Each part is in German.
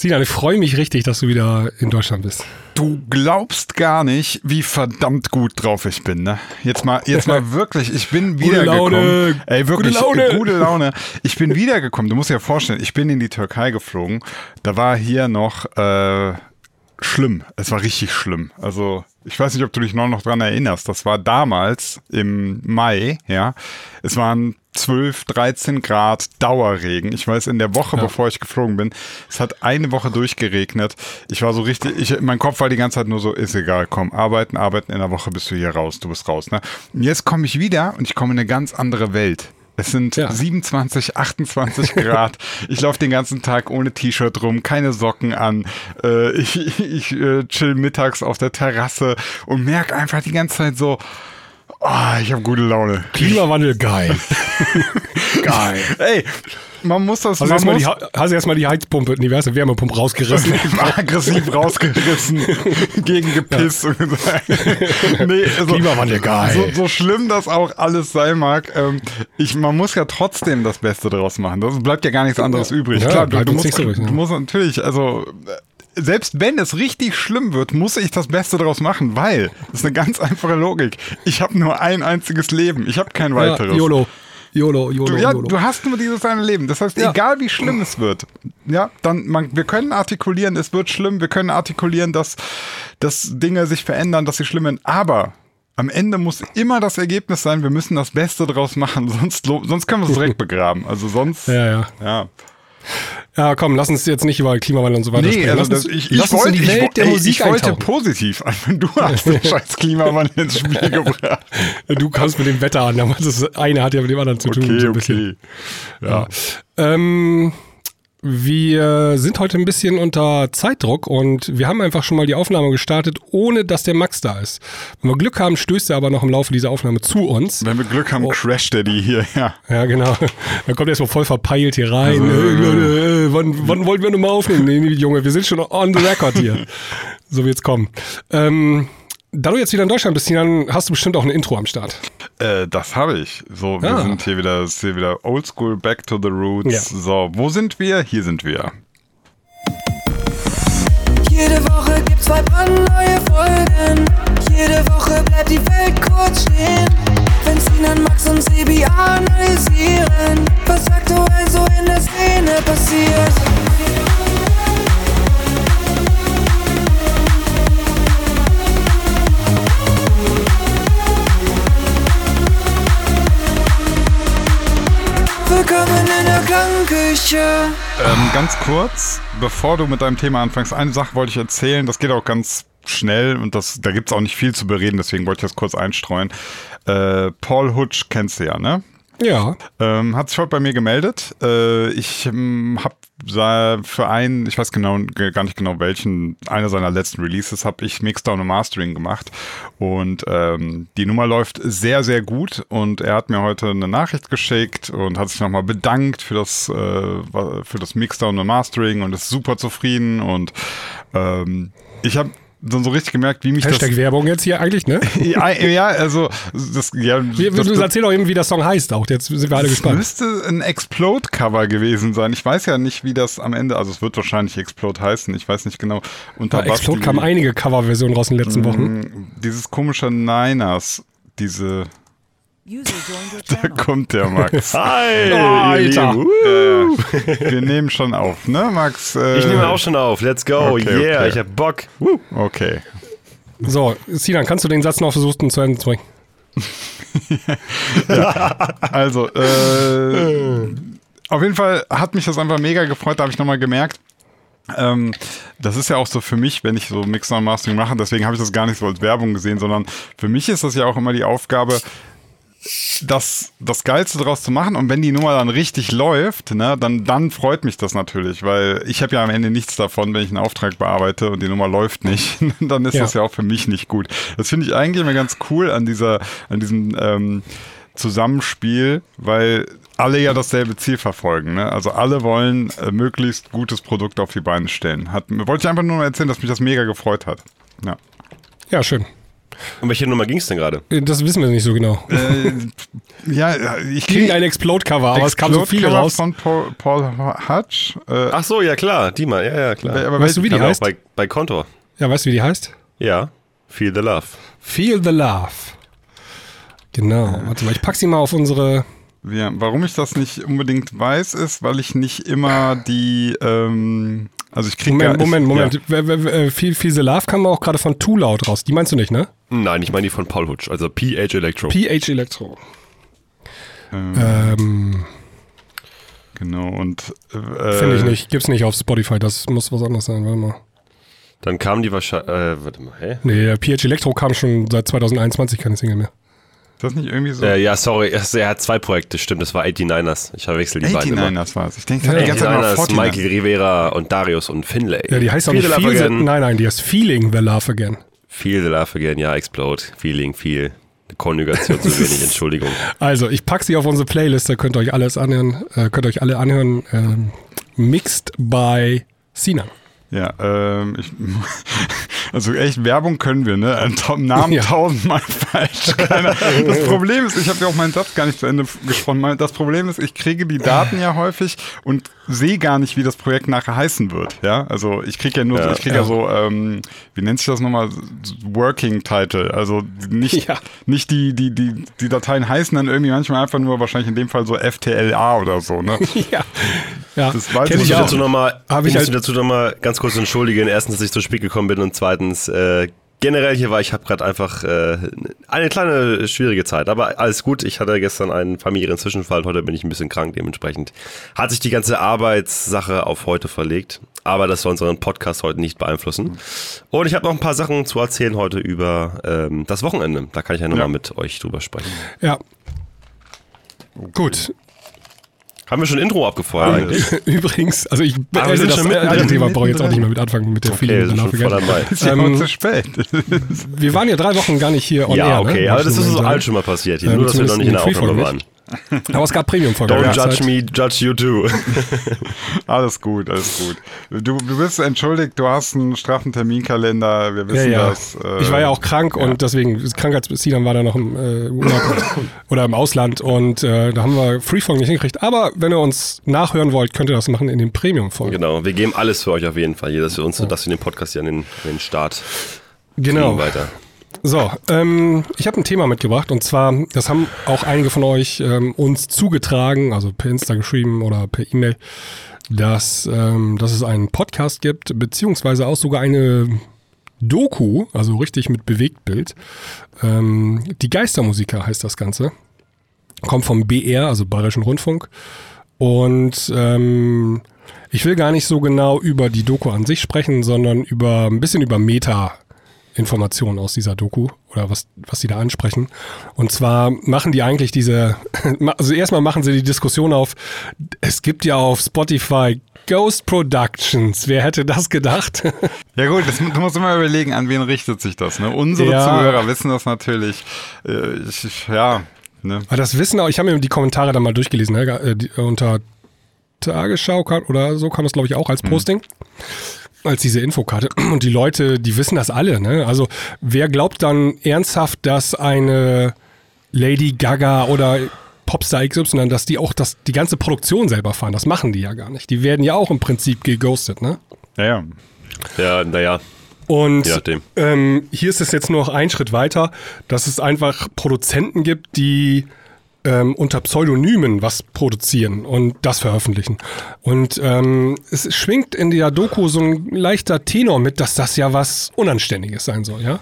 Sinan, ich freue mich richtig, dass du wieder in Deutschland bist. Du glaubst gar nicht, wie verdammt gut drauf ich bin, ne? Jetzt mal, jetzt mal wirklich, ich bin wiedergekommen. Laune. Ey, wirklich, Gute Laune. gute Laune. Ich bin wiedergekommen. Du musst dir ja vorstellen, ich bin in die Türkei geflogen. Da war hier noch äh, schlimm. Es war richtig schlimm. Also, ich weiß nicht, ob du dich noch, noch dran erinnerst. Das war damals im Mai, ja. Es waren 12, 13 Grad Dauerregen. Ich weiß, in der Woche, bevor ich geflogen bin, es hat eine Woche durchgeregnet. Ich war so richtig, ich, mein Kopf war die ganze Zeit nur so, ist egal, komm, arbeiten, arbeiten, in der Woche bist du hier raus, du bist raus. Ne? Und jetzt komme ich wieder und ich komme in eine ganz andere Welt. Es sind Ja. 27, 28 Grad. Ich laufe den ganzen Tag ohne T-Shirt rum, keine Socken an. Äh, ich ich, ich äh, chill mittags auf der Terrasse und merke einfach die ganze Zeit so, oh, ich habe gute Laune. Klimawandel, geil. geil. Ey, man muss das Hast du man muss, die, hast du erstmal die Heizpumpe, nee, wer ist die Wärmepumpe rausgerissen? aggressiv rausgerissen, gegen gepisst und gesagt, nee, also, Klimawandel, geil. So, so schlimm das auch alles sein mag, ähm, ich, man muss ja trotzdem das Beste draus machen. Das bleibt ja gar nichts anderes übrig. Ja, Klar, du, du, musst, nicht so du musst natürlich, also äh, selbst wenn es richtig schlimm wird, muss ich das Beste draus machen, weil das ist eine ganz einfache Logik. Ich habe nur ein einziges Leben. Ich habe kein Ja, weiteres. YOLO. YOLO, YOLO, Du, ja, YOLO. du hast nur dieses eine Leben. Das heißt, Ja. egal wie schlimm es wird, ja, dann man, wir können artikulieren, es wird schlimm, wir können artikulieren, dass, dass Dinge sich verändern, dass sie schlimm sind, aber am Ende muss immer das Ergebnis sein, wir müssen das Beste draus machen, sonst, sonst können wir es direkt begraben. Also sonst, ja, ja. ja. Ja, komm, lass uns jetzt nicht über Klimawandel und so weiter Nee, sprechen. also lass uns, ich, lass ich, uns wollte, die ich, Welt der ey, Musik ich wollte positiv. Du hast den scheiß Klimawandel ins Spiel gebracht. Du kannst mit dem Wetter an, aber das eine hat ja mit dem anderen zu tun. Okay, so okay. Ja. Ähm, wir sind heute ein bisschen unter Zeitdruck und wir haben einfach schon mal die Aufnahme gestartet, ohne dass der Max da ist. Wenn wir Glück haben, stößt er aber noch im Laufe dieser Aufnahme zu uns. Wenn wir Glück haben, crasht der die hier, ja. Ja, genau. Dann kommt er erstmal voll verpeilt hier rein. Äh, äh, wann, wann wollten wir nochmal aufnehmen? Nee, Junge, wir sind schon on the record hier. So wird's kommen. Ähm, da du jetzt wieder in Deutschland bist, dann hast du bestimmt auch ein Intro am Start. Äh, das habe ich. So, wir Ah. sind hier wieder, ist hier wieder Oldschool, Back to the Roots. Ja. So, wo sind wir? Hier sind wir. Jede Woche gibt's zwei brandneue Folgen. Jede Woche bleibt die Welt kurz stehen. Wenn Sinan, Max und Sebi analysieren, was aktuell so in der Szene passiert. Willkommen in der Klangküche. Ähm, ganz kurz, bevor du mit deinem Thema anfängst, eine Sache wollte ich erzählen, das geht auch ganz schnell und das, da gibt's auch nicht viel zu bereden, deswegen wollte ich das kurz einstreuen. Äh, Paul Hutsch kennst du ja, ne? Ja. Ähm, hat sich heute bei mir gemeldet. Äh, ich ähm, habe für einen, ich weiß genau ge- gar nicht genau welchen, einer seiner letzten Releases habe ich Mixdown und Mastering gemacht. Und ähm, die Nummer läuft sehr sehr gut. Und er hat mir heute eine Nachricht geschickt und hat sich nochmal bedankt für das äh, für das Mixdown und Mastering und ist super zufrieden. Und ähm, ich habe so, so richtig gemerkt, wie mich Hashtag Werbung jetzt hier eigentlich, ne? das ja, ja also das ja Wir, das, du erzähl doch eben, wie der Song heißt auch. Jetzt sind wir alle es gespannt. müsste ein Explode-Cover gewesen sein. Ich weiß ja nicht, wie das am Ende, also es wird wahrscheinlich Explode heißen. Ich weiß nicht genau. Unter was Explode kamen einige Coverversionen raus in den letzten Wochen. Mm, Dieses komische Niners, diese, da kommt der Max. Hi, Alter. ihr Lieben. äh, wir nehmen schon auf, ne, Max? Äh, Ich nehme auch schon auf. Let's go. Okay, yeah, okay. ich hab Bock. Woo. Okay. So, Sinan, kannst du den Satz noch versuchen zu Ende zu bringen? Also, äh, auf jeden Fall hat mich das einfach mega gefreut, da habe ich nochmal gemerkt. Ähm, das ist ja auch so für mich, wenn ich so Mixer und Mastering mache, deswegen habe ich das gar nicht so als Werbung gesehen, sondern für mich ist das ja auch immer die Aufgabe, das, das Geilste draus zu machen. Und wenn die Nummer dann richtig läuft, ne, dann, dann freut mich das natürlich, weil ich habe ja am Ende nichts davon, wenn ich einen Auftrag bearbeite und die Nummer läuft nicht. dann ist Ja. das ja auch für mich nicht gut. Das finde ich eigentlich immer ganz cool an dieser, an diesem ähm, Zusammenspiel, weil alle ja dasselbe Ziel verfolgen. Ne? Also alle wollen äh, möglichst gutes Produkt auf die Beine stellen. Hat, wollte ich einfach nur mal erzählen, dass mich das mega gefreut hat. Ja. Ja, schön. Um welche Nummer ging es denn gerade? Äh, Das wissen wir nicht so genau. Äh, ja, ich kriege ein Explode-Cover, aber es kam so viele raus. von Paul, Paul Hutch. Äh, Ach so, ja klar, die mal, ja, ja, klar. aber Weißt du, wie die heißt? bei, bei Kontor. Ja, weißt du, wie die heißt? Ja, Feel the Love. Feel the Love. Genau. Warte mal, ich pack sie mal auf unsere. Ja, warum ich das nicht unbedingt weiß, ist, weil ich nicht immer die, ähm, also ich kriege Moment, Moment, Moment. W- w- w- äh, the Love kam auch gerade von Too Loud raus. Die meinst du nicht, ne? Nein, ich meine die von Paul Hutch, also PH Electro. PH Electro. Ja, ähm, Ähm, genau und äh, Finde ich nicht. Gibt's nicht auf Spotify. Das muss was anderes sein. Warte mal. Dann kam die wahrscheinlich, äh, warte mal, hä? Nee, PH Electro kam schon seit 2021 keine Single mehr. Ist das nicht irgendwie so? Äh, ja, sorry, er hat zwei Projekte, stimmt, das war 89ers. Ich verwechsel die beiden immer. 89ers war es. Ich denke die ganze Zeit noch 89ers, 49ers. Michael Rivera und Darius und Finlay. Ja, die heißt auch Feel nicht the Love Feel the, Again. Nein, nein, die heißt Feeling the Love Again. Feel the Love Again, ja, Explode. Feeling, Feel. Konjugation zu wenig, Entschuldigung. Also, ich packe sie auf unsere Playlist, da könnt ihr euch alles anhören, äh, könnt ihr euch alle anhören. Ähm, mixed by Sinan. Ja, ähm, ich, also echt Werbung können wir, ne? Namen Ja. tausendmal falsch. Keiner. Das Problem ist, ich habe ja auch meinen Satz gar nicht zu Ende gesprochen. Das Problem ist, ich kriege die Daten ja häufig und sehe gar nicht, wie das Projekt nachher heißen wird. Ja, also ich kriege ja nur, so, Ja. ich kriege ja. so, ähm, wie nennt sich das nochmal? Working Title. Also nicht, Ja. nicht die, die, die, die Dateien heißen dann irgendwie manchmal einfach nur wahrscheinlich in dem Fall so FTLA oder so, ne? ja. Ja, Das weiß kenn ich ich dazu nochmal Hab ich halt- dazu nochmal ganz kurz entschuldigen. Erstens, dass ich zu spät gekommen bin und zweitens, äh, generell hier war, ich habe gerade einfach äh, eine kleine schwierige Zeit. Aber alles gut, ich hatte gestern einen familiären Zwischenfall, heute bin ich ein bisschen krank, dementsprechend hat sich die ganze Arbeitssache auf heute verlegt. Aber das soll unseren Podcast heute nicht beeinflussen. Und ich habe noch ein paar Sachen zu erzählen heute über ähm, das Wochenende. Da kann ich ja nochmal Ja. mit euch drüber sprechen. Ja. Gut. Haben wir schon Intro abgefeuert eigentlich? Übrigens, also ich wir also sind das schon alte mittendrin. Thema brauche ich jetzt auch nicht mehr mit anfangen mit der Okay, the schon voll dabei. Ist ja Ähm, auch zu spät. Wir waren ja drei Wochen gar nicht hier on Ja, air, okay, ne? aber das ist so alt schon mal passiert hier. Ja, Nur, dass wir noch nicht in der Aufnahme waren. Freefolgen Aber es gab Premium-Folgen. Don't Ja, judge me, judge you too. Alles gut, alles gut. Du, du bist entschuldigt, du hast einen straffen Terminkalender, wir Ja, wissen ja. das. äh, ich war ja auch krank und deswegen, Krankheitsbesiedern war da noch im äh, Urlaub oder im Ausland und äh, da haben wir Freefolgen nicht hingekriegt. Aber wenn ihr uns nachhören wollt, könnt ihr das machen in den Premium-Folgen. genau, wir geben alles für euch auf jeden Fall hier, dass wir uns, dass wir den Podcast hier an den, an den Start Genau. weiter. So, ähm, ich habe ein Thema mitgebracht und zwar, das haben auch einige von euch ähm, uns zugetragen, also per Insta geschrieben oder per E-Mail, dass, ähm, dass es einen Podcast gibt, beziehungsweise auch sogar eine Doku, also richtig mit Bewegtbild. Ähm, die Geistermusiker heißt das Ganze. Kommt vom BR, also Bayerischen Rundfunk. Und ähm, ich will gar nicht so genau über die Doku an sich sprechen, sondern über ein bisschen über Meta. Informationen aus dieser Doku oder was, was sie da ansprechen. Und zwar machen die eigentlich diese, also erstmal machen sie die Diskussion auf, es gibt ja auf Spotify Ghost Productions. Wer hätte das gedacht? Ja gut, das, du musst immer überlegen, an wen richtet sich das. Ne? Unsere Ja. Zuhörer wissen das natürlich. Äh, ich, ja, ne? Aber das wissen auch, ich habe mir die Kommentare dann mal durchgelesen, ne? äh, unter Tagesschau oder so kam das, glaube ich, auch als Posting. Als diese Infokarte. Und die Leute, die wissen das alle, ne? Also, wer glaubt dann ernsthaft, dass eine Lady Gaga oder Popstar XY, dass die auch das, die ganze Produktion selber fahren? Das machen die ja gar nicht. Die werden ja auch im Prinzip geghostet, ne? Ja, ja. Ja, naja, Und ähm, hier ist es jetzt nur noch ein Schritt weiter, dass es einfach Produzenten gibt, die ähm, unter Pseudonymen was produzieren und das veröffentlichen. Und ähm, es schwingt in der Doku so ein leichter Tenor mit, dass das ja was Unanständiges sein soll, ja.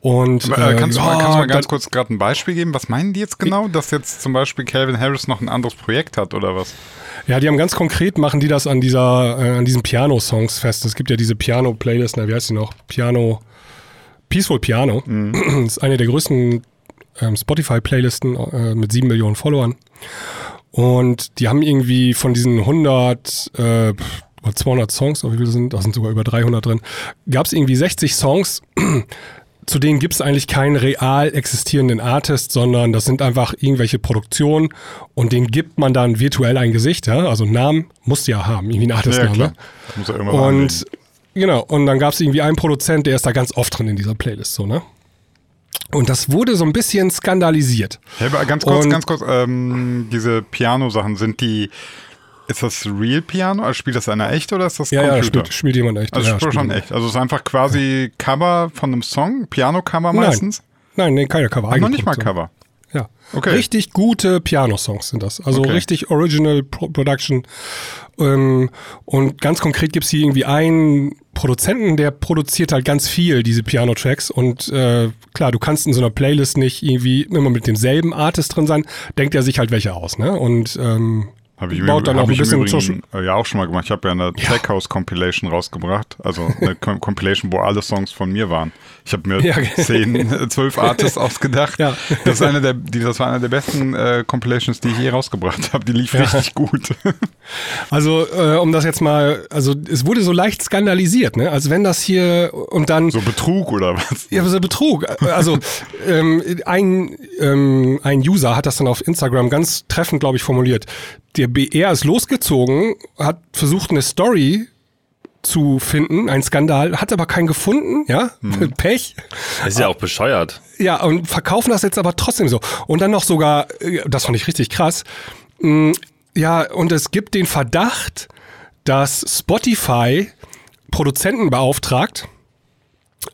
Und Aber, äh, kannst, du mal, ja, kannst du mal ganz kurz gerade ein Beispiel geben? Was meinen die jetzt genau? Dass jetzt zum Beispiel Calvin Harris noch ein anderes Projekt hat oder was? Ja, die haben ganz konkret, machen die das an dieser, äh, an diesen Piano-Songs fest. Es gibt ja diese Piano-Playlist, na, wie heißt die noch? Piano, Peaceful Piano. Das ist eine der größten ähm, Spotify-Playlisten äh, mit sieben Millionen Followern. Und die haben irgendwie von diesen 100, äh, pf, 200 Songs, oder wie viele sind, da sind sogar über 300 drin, gab es irgendwie 60 Songs, zu denen gibt es eigentlich keinen real existierenden Artist, sondern das sind einfach irgendwelche Produktionen und denen gibt man dann virtuell ein Gesicht, ja, also einen Namen musst du ja haben, irgendwie einen Artistnamen. Muss er Und anlegen. genau, und dann gab es irgendwie einen Produzent, der ist da ganz oft drin in dieser Playlist, so, ne? Und das wurde so ein bisschen skandalisiert. Hey, ganz kurz, Und- ganz kurz, ähm, diese Piano-Sachen, sind die, ist das Real Piano? Also spielt das einer echt oder ist das Ja, ja, Computer? spielt, spielt jemand echt. also ja, spielt schon echt. Also es ist einfach quasi Cover von einem Song, Piano-Cover meistens. Nein, nee, keine Cover. Ach, noch nicht mal. Cover. Ja. Okay. Richtig gute Piano-Songs sind das. Also Okay. richtig Original Pro Production. Ähm, und ganz konkret gibt's hier irgendwie einen Produzenten, der produziert halt ganz viel diese Piano-Tracks. Und äh, klar, du kannst in so einer Playlist nicht irgendwie immer mit demselben Artist drin sein. Denkt er sich halt welche aus, ne? Und ähm, Habe ich, baut Übrigen- dann hab auch ein ich bisschen Social. äh, ja auch schon mal gemacht. Ich habe ja eine Tech House Compilation rausgebracht. Also eine Com Compilation, wo alle Songs von mir waren. Ich habe mir Ja. zehn, äh, zwölf Artists ausgedacht. Ja. Das, ist eine der, das war eine der besten äh, Compilations, die ich je rausgebracht habe. Die lief richtig gut. Also, äh, um das jetzt mal, also es wurde so leicht skandalisiert, ne? Als wenn das hier und dann. So Betrug oder was? Ja, so Betrug. Also ähm, ein, ähm, ein User hat das dann auf Instagram ganz treffend, glaube ich, formuliert. Der BR ist losgezogen, hat versucht, eine Story zu finden, ein Skandal, hat aber keinen gefunden, ja, Pech. Das ist ja auch bescheuert. Ja, und verkaufen das jetzt aber trotzdem so. Und dann noch sogar, äh, das fand ich richtig krass, mh, ja, und es gibt den Verdacht, dass Spotify Produzenten beauftragt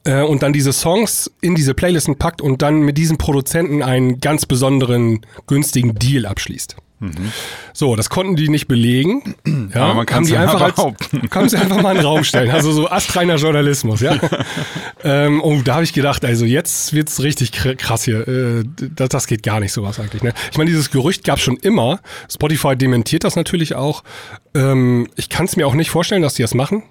äh, und dann diese Songs in diese Playlisten packt und dann mit diesem Produzenten einen ganz besonderen günstigen Deal abschließt. So, das konnten die nicht belegen. Ja. Aber man die ja einfach als, behaupten. kann sie einfach mal in den Raum stellen. Also so astreiner Journalismus, ja. ähm, und da habe ich gedacht, also jetzt wird's richtig kr- krass hier. Äh, das, das geht gar nicht sowas eigentlich. Ne? Ich meine, dieses Gerücht gab schon immer. Spotify dementiert das natürlich auch. Ähm, ich kann es mir auch nicht vorstellen, dass die das machen.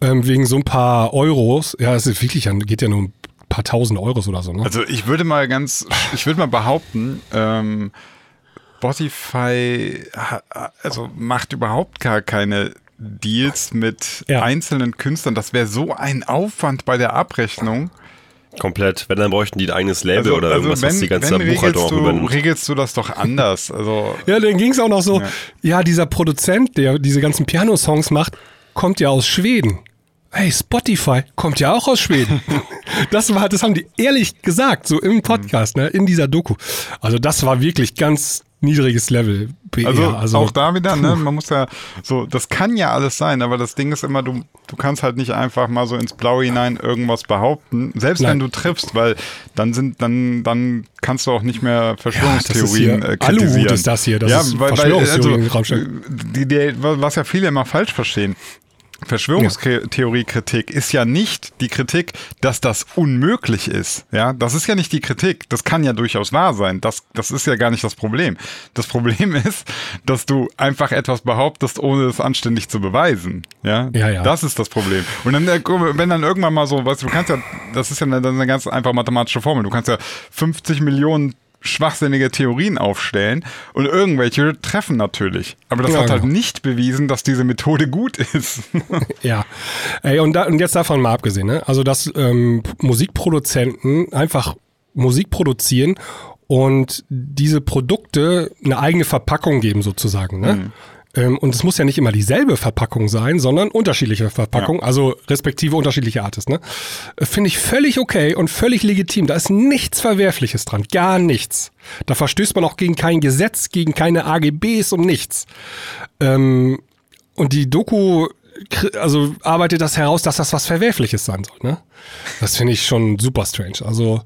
Ähm, wegen so ein paar Euros. Ja, es ist wirklich, geht ja nur um ein paar tausend Euros oder so. Ne? Also ich würde mal ganz, ich würde mal behaupten, ähm, Spotify also macht überhaupt gar keine Deals mit Ja. einzelnen Künstlern. Das wäre so ein Aufwand bei der Abrechnung. Komplett. Wenn, dann bräuchten die ein eigenes Label Also, oder also irgendwas, wenn, was die ganze wenn Buchhaltung regelst, auch du, übernimmt. regelst du das doch anders. Also Ja, dann ging es auch noch so, ja. Ja. dieser Produzent, der diese ganzen Piano-Songs macht, kommt ja aus Schweden. Hey, Spotify kommt ja auch aus Schweden. das war, das haben die ehrlich gesagt, so im Podcast, ne, in dieser Doku. Also das war wirklich ganz niedriges Level. BR. Also, also auch da wieder, ne? Man muss ja so, das kann ja alles sein, aber das Ding ist immer, du, du kannst halt nicht einfach mal so ins Blaue hinein irgendwas behaupten, selbst Nein. wenn du triffst, weil dann sind, dann, dann kannst du auch nicht mehr Verschwörungstheorien hier- äh, kritisieren. Aluhut ist das hier, das ja, ist weil, weil, also, die, die, was ja viele immer falsch verstehen. Verschwörungstheorie-Kritik ist ja nicht die Kritik, dass das unmöglich ist. Ja, das ist ja nicht die Kritik. Das kann ja durchaus wahr sein. Das, das ist ja gar nicht das Problem. Das Problem ist, dass du einfach etwas behauptest, ohne es anständig zu beweisen. Ja, Ja, ja. das ist das Problem. Und dann, äh, wenn dann irgendwann mal so, weißt du, du kannst ja, das ist ja ist eine ganz einfache mathematische Formel. Du kannst ja 50 Millionen schwachsinnige Theorien aufstellen und irgendwelche treffen natürlich. Aber das Ja, hat halt genau. nicht bewiesen, dass diese Methode gut ist. Ja, ey, und, da, und jetzt davon mal abgesehen, ne? also dass ähm, Musikproduzenten einfach Musik produzieren und diese Produkte eine eigene Verpackung geben sozusagen. Ne? Ähm, und es muss ja nicht immer dieselbe Verpackung sein, sondern unterschiedliche Verpackungen, also respektive unterschiedliche Artists. Ne? Äh, Finde ich völlig okay und völlig legitim. Da ist nichts Verwerfliches dran, gar nichts. Da verstößt man auch gegen kein Gesetz, gegen keine AGBs und nichts. Ähm, und die Doku also arbeitet das heraus, dass das was Verwerfliches sein soll. Ne? Das finde ich schon super strange. Also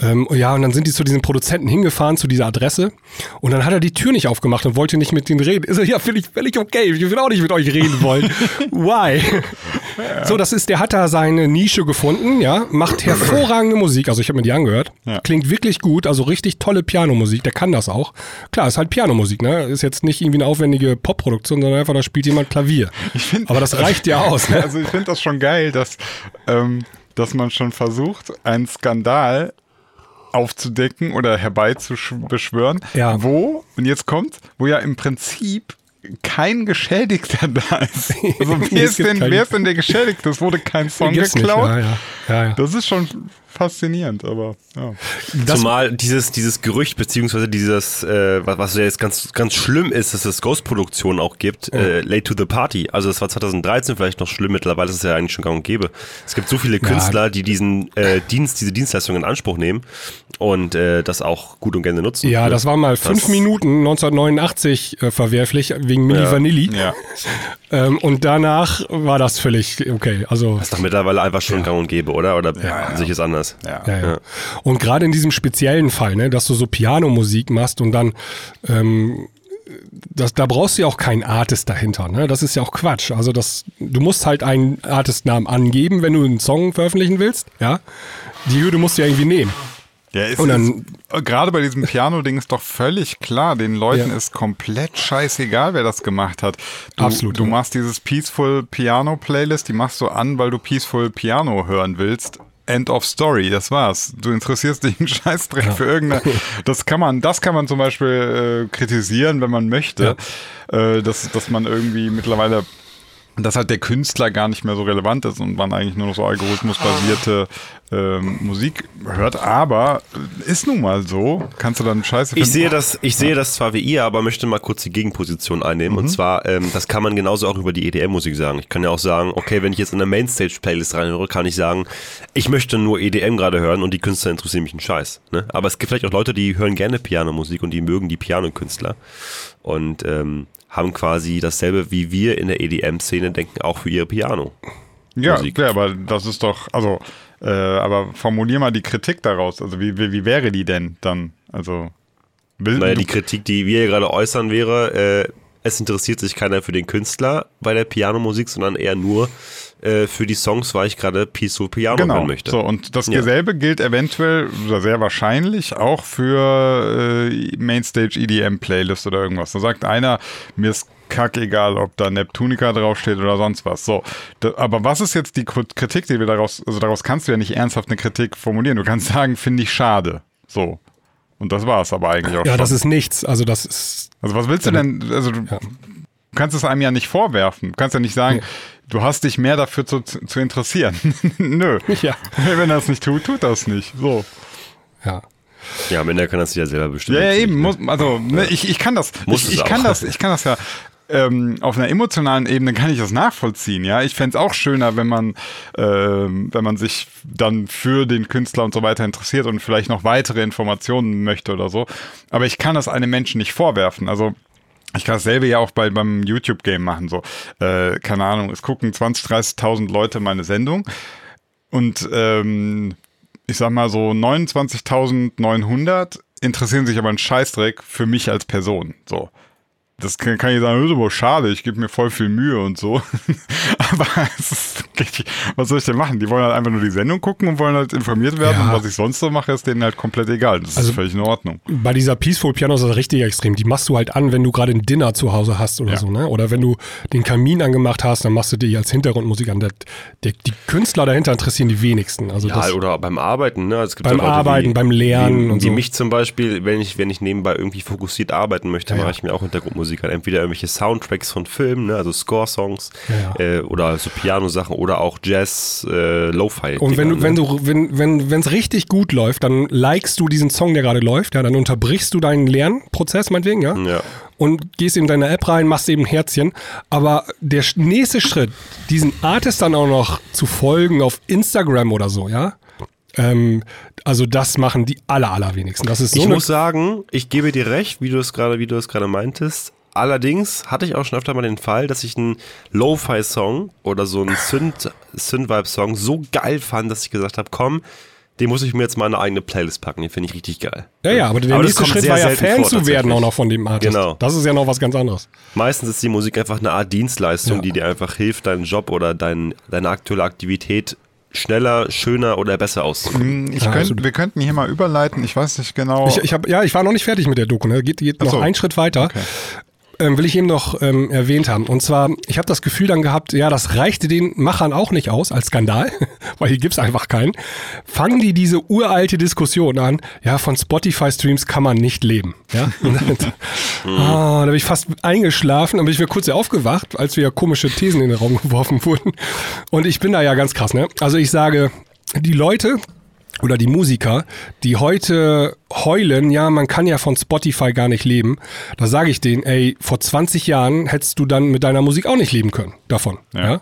ähm, ja, und dann sind die zu diesem Produzenten hingefahren, zu dieser Adresse. Und dann hat er die Tür nicht aufgemacht und wollte nicht mit denen reden. Ist er, ja, ich völlig okay. Ich will auch nicht mit euch reden wollen. Why? So, das ist, der hat da seine Nische gefunden, ja, macht hervorragende Musik. Also ich habe mir die angehört. Ja. Klingt wirklich gut, also richtig tolle Pianomusik. Der kann das auch. Klar, ist halt Pianomusik, ne? Ist jetzt nicht irgendwie eine aufwendige Popproduktion, sondern einfach, da spielt jemand Klavier. find- Aber das reicht ja aus, ne? Also ich finde das schon geil, dass, ähm, dass man schon versucht, einen Skandal aufzudecken oder herbeizubeschwören, Ja. wo, und jetzt kommt, wo ja im Prinzip kein Geschädigter da ist. Also wer ist, denn, wer ist denn der Geschädigte? Es wurde kein Song nicht. geklaut. Ja, ja, ja. Das ist schon, faszinierend, aber ja. Das- Zumal dieses, dieses Gerücht, beziehungsweise dieses, äh, was, was ja jetzt ganz, ganz schlimm ist, dass es Ghost-Produktionen auch gibt, äh, Late to the Party. Also das war 2013 vielleicht noch schlimm, mittlerweile ist es ja eigentlich schon gang und gäbe. Es gibt so viele Künstler, die diesen äh, Dienst, diese Dienstleistung in Anspruch nehmen und äh, das auch gut und gerne nutzen. Ja, Ne? das war mal fünf Das- Minuten 1989 äh, verwerflich wegen Milli Ja. Vanilli. Ja. Ähm, und danach war das völlig okay. Also ist doch mittlerweile einfach schon gang und gäbe, oder? Oder Ja, sich ist anders? Ja. Ja, ja. Und gerade in diesem speziellen Fall, ne, dass du so Pianomusik machst und dann, ähm, das, da brauchst du ja auch keinen Artist dahinter. Ne? Das ist ja auch Quatsch. Also das, du musst halt einen Artistnamen angeben, wenn du einen Song veröffentlichen willst. Ja, die Hürde musst du ja irgendwie nehmen. Ja, ist, Und dann- ist, gerade bei diesem Piano-Ding ist doch völlig klar, den Leuten Ja. ist komplett scheißegal, wer das gemacht hat. Du, Absolut, Du ja. machst dieses Peaceful Piano Playlist, die machst du an, weil du Peaceful Piano hören willst. End of Story, das war's. Du interessierst dich einen Scheißdreck für irgendeine. Das kann man, das kann man zum Beispiel äh, kritisieren, wenn man möchte, äh, dass, dass man irgendwie mittlerweile dass halt der Künstler gar nicht mehr so relevant ist und man eigentlich nur noch so algorithmusbasierte ähm, Musik hört. Aber ist nun mal so. Kannst du dann Scheiße finden? Ich sehe das, ich sehe das zwar wie ihr, aber möchte mal kurz die Gegenposition einnehmen. Und zwar, ähm, das kann man genauso auch über die EDM-Musik sagen. Ich kann ja auch sagen, okay, wenn ich jetzt in eine Mainstage-Playlist reinhöre, kann ich sagen, ich möchte nur EDM gerade hören und die Künstler interessieren mich einen Scheiß. Ne? Aber es gibt vielleicht auch Leute, die hören gerne Pianomusik und die mögen die Pianokünstler. Und ähm, haben quasi dasselbe wie wir in der EDM-Szene denken, auch für ihre Piano. ja, Musik. ja, aber das ist doch, also, äh, aber formulier mal die Kritik daraus. Also wie, wie, wie wäre die denn dann? Also, will, Naja, die Kritik, die wir hier gerade äußern, wäre, äh, es interessiert sich keiner für den Künstler bei der Pianomusik, sondern eher nur äh, für die Songs, weil ich gerade Peaceful Piano Genau. hören möchte. So, und das Ja. selbe gilt eventuell oder sehr wahrscheinlich auch für äh, Mainstage EDM Playlist oder irgendwas. Da sagt einer, mir ist kackegal, ob da Neptunica draufsteht oder sonst was. So, da, aber was ist jetzt die Kri- Kritik, die wir daraus, also daraus kannst du ja nicht ernsthaft eine Kritik formulieren. Du kannst sagen, finde ich schade. So. Und das war es aber eigentlich auch Ja, schon. das ist nichts. Also das ist also was willst du denn, also du Ja. Kannst es einem ja nicht vorwerfen. Du kannst ja nicht sagen, du hast dich mehr dafür zu, zu interessieren. Nö. Ja. Wenn er es nicht tut, tut das nicht. So. ja. Ja, am Ende kann das ja selber bestimmen. Ja, ja, eben. ne? Muss, also, ne, ich, ich kann das. Muss ich, es ich kann auch. das. Ich kann das ja. Ähm, auf einer emotionalen Ebene kann ich das nachvollziehen, ja. Ich fänd's auch schöner, wenn man, ähm, wenn man sich dann für den Künstler und so weiter interessiert und vielleicht noch weitere Informationen möchte oder so. Aber ich kann das einem Menschen nicht vorwerfen. Also ich kann dasselbe ja auch bei, beim YouTube-Game machen. So, äh, keine Ahnung, es gucken 20.000, 30.000 Leute meine Sendung und ähm, ich sag mal so 29.900 interessieren sich aber einen Scheißdreck für mich als Person. So. Das kann, kann ich sagen, das ist aber schade, ich gebe mir voll viel Mühe und so. aber es ist, was soll ich denn machen? Die wollen halt einfach nur die Sendung gucken und wollen halt informiert werden. Ja. Und was ich sonst so mache, ist denen halt komplett egal. Das Also- ist völlig in Ordnung. Bei dieser Peaceful Piano ist das richtig extrem. Die machst du halt an, wenn du gerade ein Dinner zu Hause hast oder Ja. so, ne? Oder wenn du den Kamin angemacht hast, dann machst du die als Hintergrundmusik an. Der, der, die Künstler dahinter interessieren die wenigsten. Also Ja, das, oder beim Arbeiten, ne? Es gibt Beim Arbeiten, wie, beim Lernen wie, und wie so. mich zum Beispiel, wenn ich, wenn ich nebenbei irgendwie fokussiert arbeiten möchte, Ja, mache ja. ich mir auch Hintergrundmusik an. Entweder irgendwelche Soundtracks von Filmen, ne? also Score-Songs, Ja, äh, oder so Piano-Sachen oder auch Jazz, äh, Lo-Fi. Und wenn du, ne? wenn du, wenn, wenn, wenn es richtig gut läuft, dann likest du diesen Song, der gerade läuft, ja, dann unterbrichst du deinen Lernprozess, meinetwegen, ja, Ja. und gehst in deine App rein, machst eben ein Herzchen. Aber der nächste Schritt, diesen Artist dann auch noch zu folgen auf Instagram oder so, ja, ähm, also das machen die aller, allerwenigsten. Das ist so ich muss sagen, ich gebe dir recht, wie du es gerade, wie du es gerade meintest. Allerdings hatte ich auch schon öfter mal den Fall, dass ich einen Lo-Fi-Song oder so einen Synth- Synth-Vibe-Song so geil fand, dass ich gesagt habe, komm, den muss ich mir jetzt mal in eine eigene Playlist packen. Den finde ich richtig geil. ja, ja, aber der das nächste Schritt war ja Fan vor, zu werden auch noch von dem Artist. Genau. Das ist ja noch was ganz anderes. Meistens ist die Musik einfach eine Art Dienstleistung, Ja. die dir einfach hilft, deinen Job oder dein, deine aktuelle Aktivität schneller, schöner oder besser auszuführen. Hm, Ich Ja, könnt, absolut. wir könnten hier mal überleiten. Ich weiß nicht genau. Ich, ich hab, ja, ich war noch nicht fertig mit der Doku. Ne? Geht, geht noch so. einen Schritt weiter. Okay. Ähm, will ich eben noch ähm, erwähnt haben. Und zwar, ich habe das Gefühl dann gehabt, ja, das reichte den Machern auch nicht aus als Skandal, weil hier gibt's einfach keinen. Fangen die diese uralte Diskussion an, ja, von Spotify-Streams kann man nicht leben. Ja? Und dann, ah, da bin ich fast eingeschlafen, dann bin ich wieder kurz aufgewacht, als wieder komische Thesen in den Raum geworfen wurden. Und ich bin da ja ganz krass, ne? Also ich sage, die Leute, oder die Musiker, die heute heulen, ja, man kann ja von Spotify gar nicht leben, da sage ich denen, ey, vor 20 Jahren hättest du dann mit deiner Musik auch nicht leben können davon. Ja. Ja.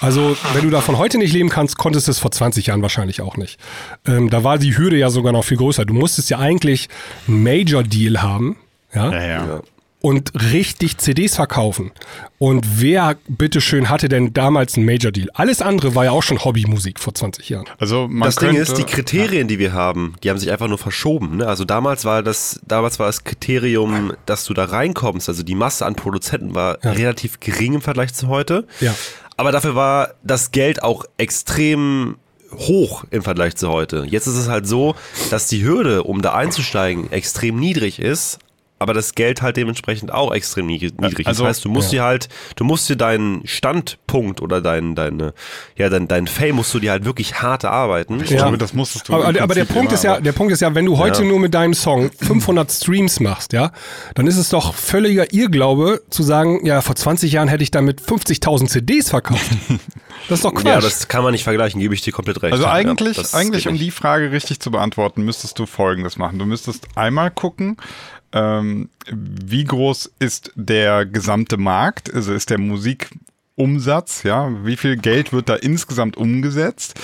Also, wenn du davon heute nicht leben kannst, konntest du es vor 20 Jahren wahrscheinlich auch nicht. Ähm, da war die Hürde ja sogar noch viel größer. Du musstest ja eigentlich einen Major-Deal haben, ja, Ja, ja. Und richtig CDs verkaufen. Und wer, bitteschön, hatte denn damals einen Major-Deal? Alles andere war ja auch schon Hobbymusik vor 20 Jahren. Also man das könnte, Ding ist, die Kriterien, die wir haben, die haben sich einfach nur verschoben. Ne? Also damals war das, damals war das Kriterium, dass du da reinkommst, also die Masse an Produzenten war Ja. relativ gering im Vergleich zu heute. Ja. Aber dafür war das Geld auch extrem hoch im Vergleich zu heute. Jetzt ist es halt so, dass die Hürde, um da einzusteigen, extrem niedrig ist, aber das Geld halt dementsprechend auch extrem niedrig also- ist. Das heißt, du musst dir halt, du musst dir deinen Standpunkt oder dein, deine, ja, dein, dein Fame musst du dir halt wirklich hart erarbeiten. Ich glaube, das musstest du. Aber, aber der Punkt immer, ist ja, aber- der Punkt ist ja, wenn du heute Ja. nur mit deinem Song 500 Streams machst, ja, dann ist es doch völliger Irrglaube zu sagen, ja, vor 20 Jahren hätte ich damit 50.000 CDs verkauft. Das ist doch Quatsch. Ja, das kann man nicht vergleichen, gebe ich dir komplett recht. Also Ja, eigentlich, das eigentlich um nicht. die Frage richtig zu beantworten, müsstest du Folgendes machen. Du müsstest einmal gucken, ähm, wie groß ist der gesamte Markt, also ist der Musikumsatz, ja, wie viel Geld wird da insgesamt umgesetzt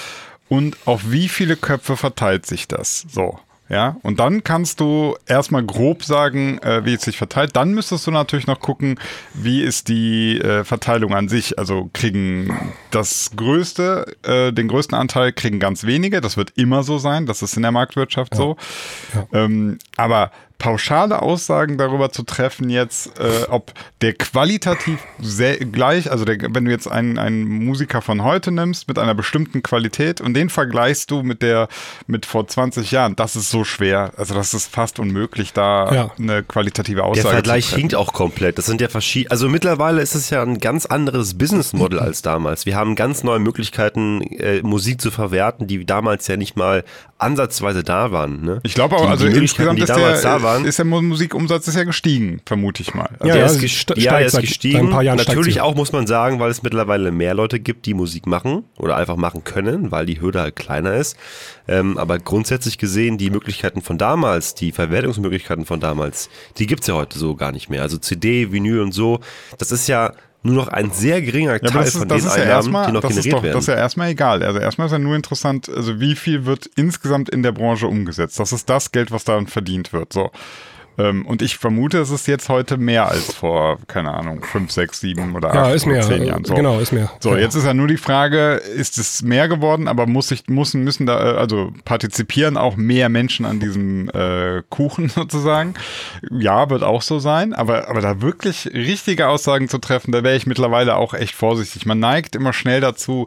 und auf wie viele Köpfe verteilt sich das? So. Ja, und dann kannst du erstmal grob sagen, äh, wie es sich verteilt. Dann müsstest du natürlich noch gucken, wie ist die äh, Verteilung an sich. Also kriegen das größte, äh, den größten Anteil kriegen ganz wenige. Das wird immer so sein. Das ist in der Marktwirtschaft so. Ähm, aber pauschale Aussagen darüber zu treffen jetzt, äh, ob der qualitativ sehr gleich, also der, wenn du jetzt einen, einen Musiker von heute nimmst mit einer bestimmten Qualität und den vergleichst du mit der mit vor 20 Jahren, das ist so schwer. Also das ist fast unmöglich, da Ja. eine qualitative Aussage Der Vergleich zu treffen. hinkt auch komplett. Das sind ja verschiedene. Also mittlerweile ist es ja ein ganz anderes Businessmodell als damals. Wir haben ganz neue Möglichkeiten, äh, Musik zu verwerten, die damals ja nicht mal ansatzweise da waren. Ne? Ich glaube Die- auch, also die Möglichkeiten, insgesamt die ist damals der, da waren. Ist der Musikumsatz ist ja gestiegen, vermute ich mal. Also Ja, der ja, ist, es gest ja, steigt er ist seit- gestiegen. seit ein paar Jahren steigt Natürlich auch, muss man sagen, weil es mittlerweile mehr Leute gibt, die Musik machen oder einfach machen können, weil die Hürde halt kleiner ist. Ähm, aber grundsätzlich gesehen, die Möglichkeiten von damals, die Verwertungsmöglichkeiten von damals, die gibt's ja heute so gar nicht mehr. Also CD, Vinyl und so, das ist ja nur noch ein sehr geringer Ja, Teil das von ist, das den ja Einnahmen, erstmal, die noch generiert doch, werden. das ist ja erstmal egal. Also erstmal ist ja nur interessant, also wie viel wird insgesamt in der Branche umgesetzt. Das ist das Geld, was daran verdient wird. So. Ähm, Und ich vermute, es ist jetzt heute mehr als vor, keine Ahnung, fünf, sechs, sieben oder ja, acht ist oder mehr. zehn Jahren. So. Genau, ist mehr. So, ja. jetzt ist ja nur die Frage, ist es mehr geworden, aber muss ich, müssen, müssen da, äh, also partizipieren auch mehr Menschen an diesem äh, Kuchen sozusagen? Ja, wird auch so sein, aber, aber da wirklich richtige Aussagen zu treffen, da wäre ich mittlerweile auch echt vorsichtig. Man neigt immer schnell dazu,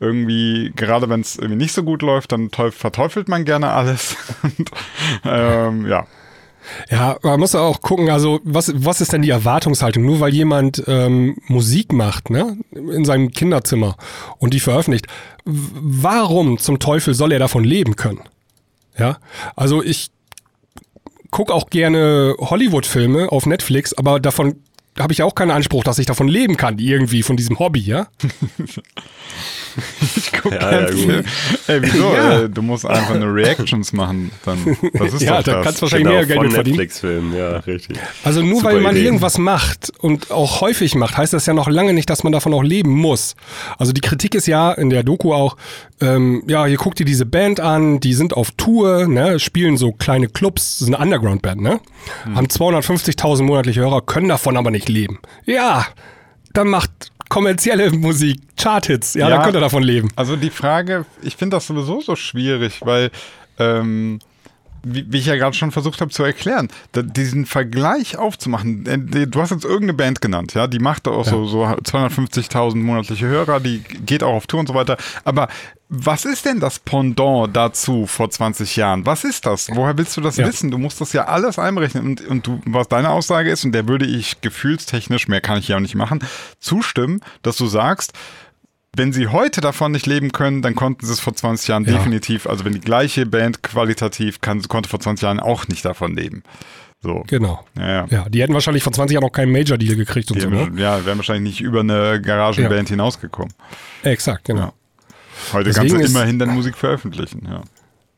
irgendwie, gerade wenn es irgendwie nicht so gut läuft, dann teuf, verteufelt man gerne alles. Und, ähm, ja. Ja, man muss auch gucken, also was, was ist denn die Erwartungshaltung? Nur weil jemand ähm, Musik macht, ne, in seinem Kinderzimmer und die veröffentlicht, warum zum Teufel soll er davon leben können? Ja, also ich gucke auch gerne Hollywood-Filme auf Netflix, aber davon habe ich auch keinen Anspruch, dass ich davon leben kann, irgendwie von diesem Hobby, ja? Ich guck Ja, ja. Ey, wieso? Ja. Äh, du musst einfach eine Reactions machen. Dann, das ist Ja, doch da das. kannst du wahrscheinlich genau, mehr Geld mit verdienen. Ja, richtig. Also nur Super weil man Idee. irgendwas macht und auch häufig macht, heißt das ja noch lange nicht, dass man davon auch leben muss. Also die Kritik ist ja in der Doku auch, ähm, ja, hier guckt ihr diese Band an, die sind auf Tour, ne, spielen so kleine Clubs, das ist eine Underground-Band, ne? Haben 250.000 monatliche Hörer, können davon aber nicht leben. Ja, dann macht kommerzielle Musik, Charthits, ja, Ja. dann könnt ihr davon leben. Also die Frage, ich finde das sowieso so schwierig, weil, ähm, wie, wie ich ja gerade schon versucht habe zu erklären, diesen Vergleich aufzumachen. äh, Du hast jetzt irgendeine Band genannt, ja, die macht auch so, so 250.000 monatliche Hörer, die geht auch auf Tour und so weiter. Aber was ist denn das Pendant dazu vor 20 Jahren? Was ist das? Woher willst du das Ja. wissen? Du musst das ja alles einberechnen. Und, und du, was deine Aussage ist, und der würde ich gefühlstechnisch, mehr kann ich ja auch nicht machen, zustimmen, dass du sagst, wenn sie heute davon nicht leben können, dann konnten sie es vor 20 Jahren Ja. definitiv, also wenn die gleiche Band qualitativ kann, konnte vor 20 Jahren auch nicht davon leben. So. Genau. Ja, ja. Ja, die hätten wahrscheinlich vor 20 Jahren noch keinen Major-Deal gekriegt und Die so, ne? ja, wären wahrscheinlich nicht über eine Garagenband hinausgekommen. Exakt, genau. Ja. Heute Deswegen kannst du immerhin dann Musik veröffentlichen, ja.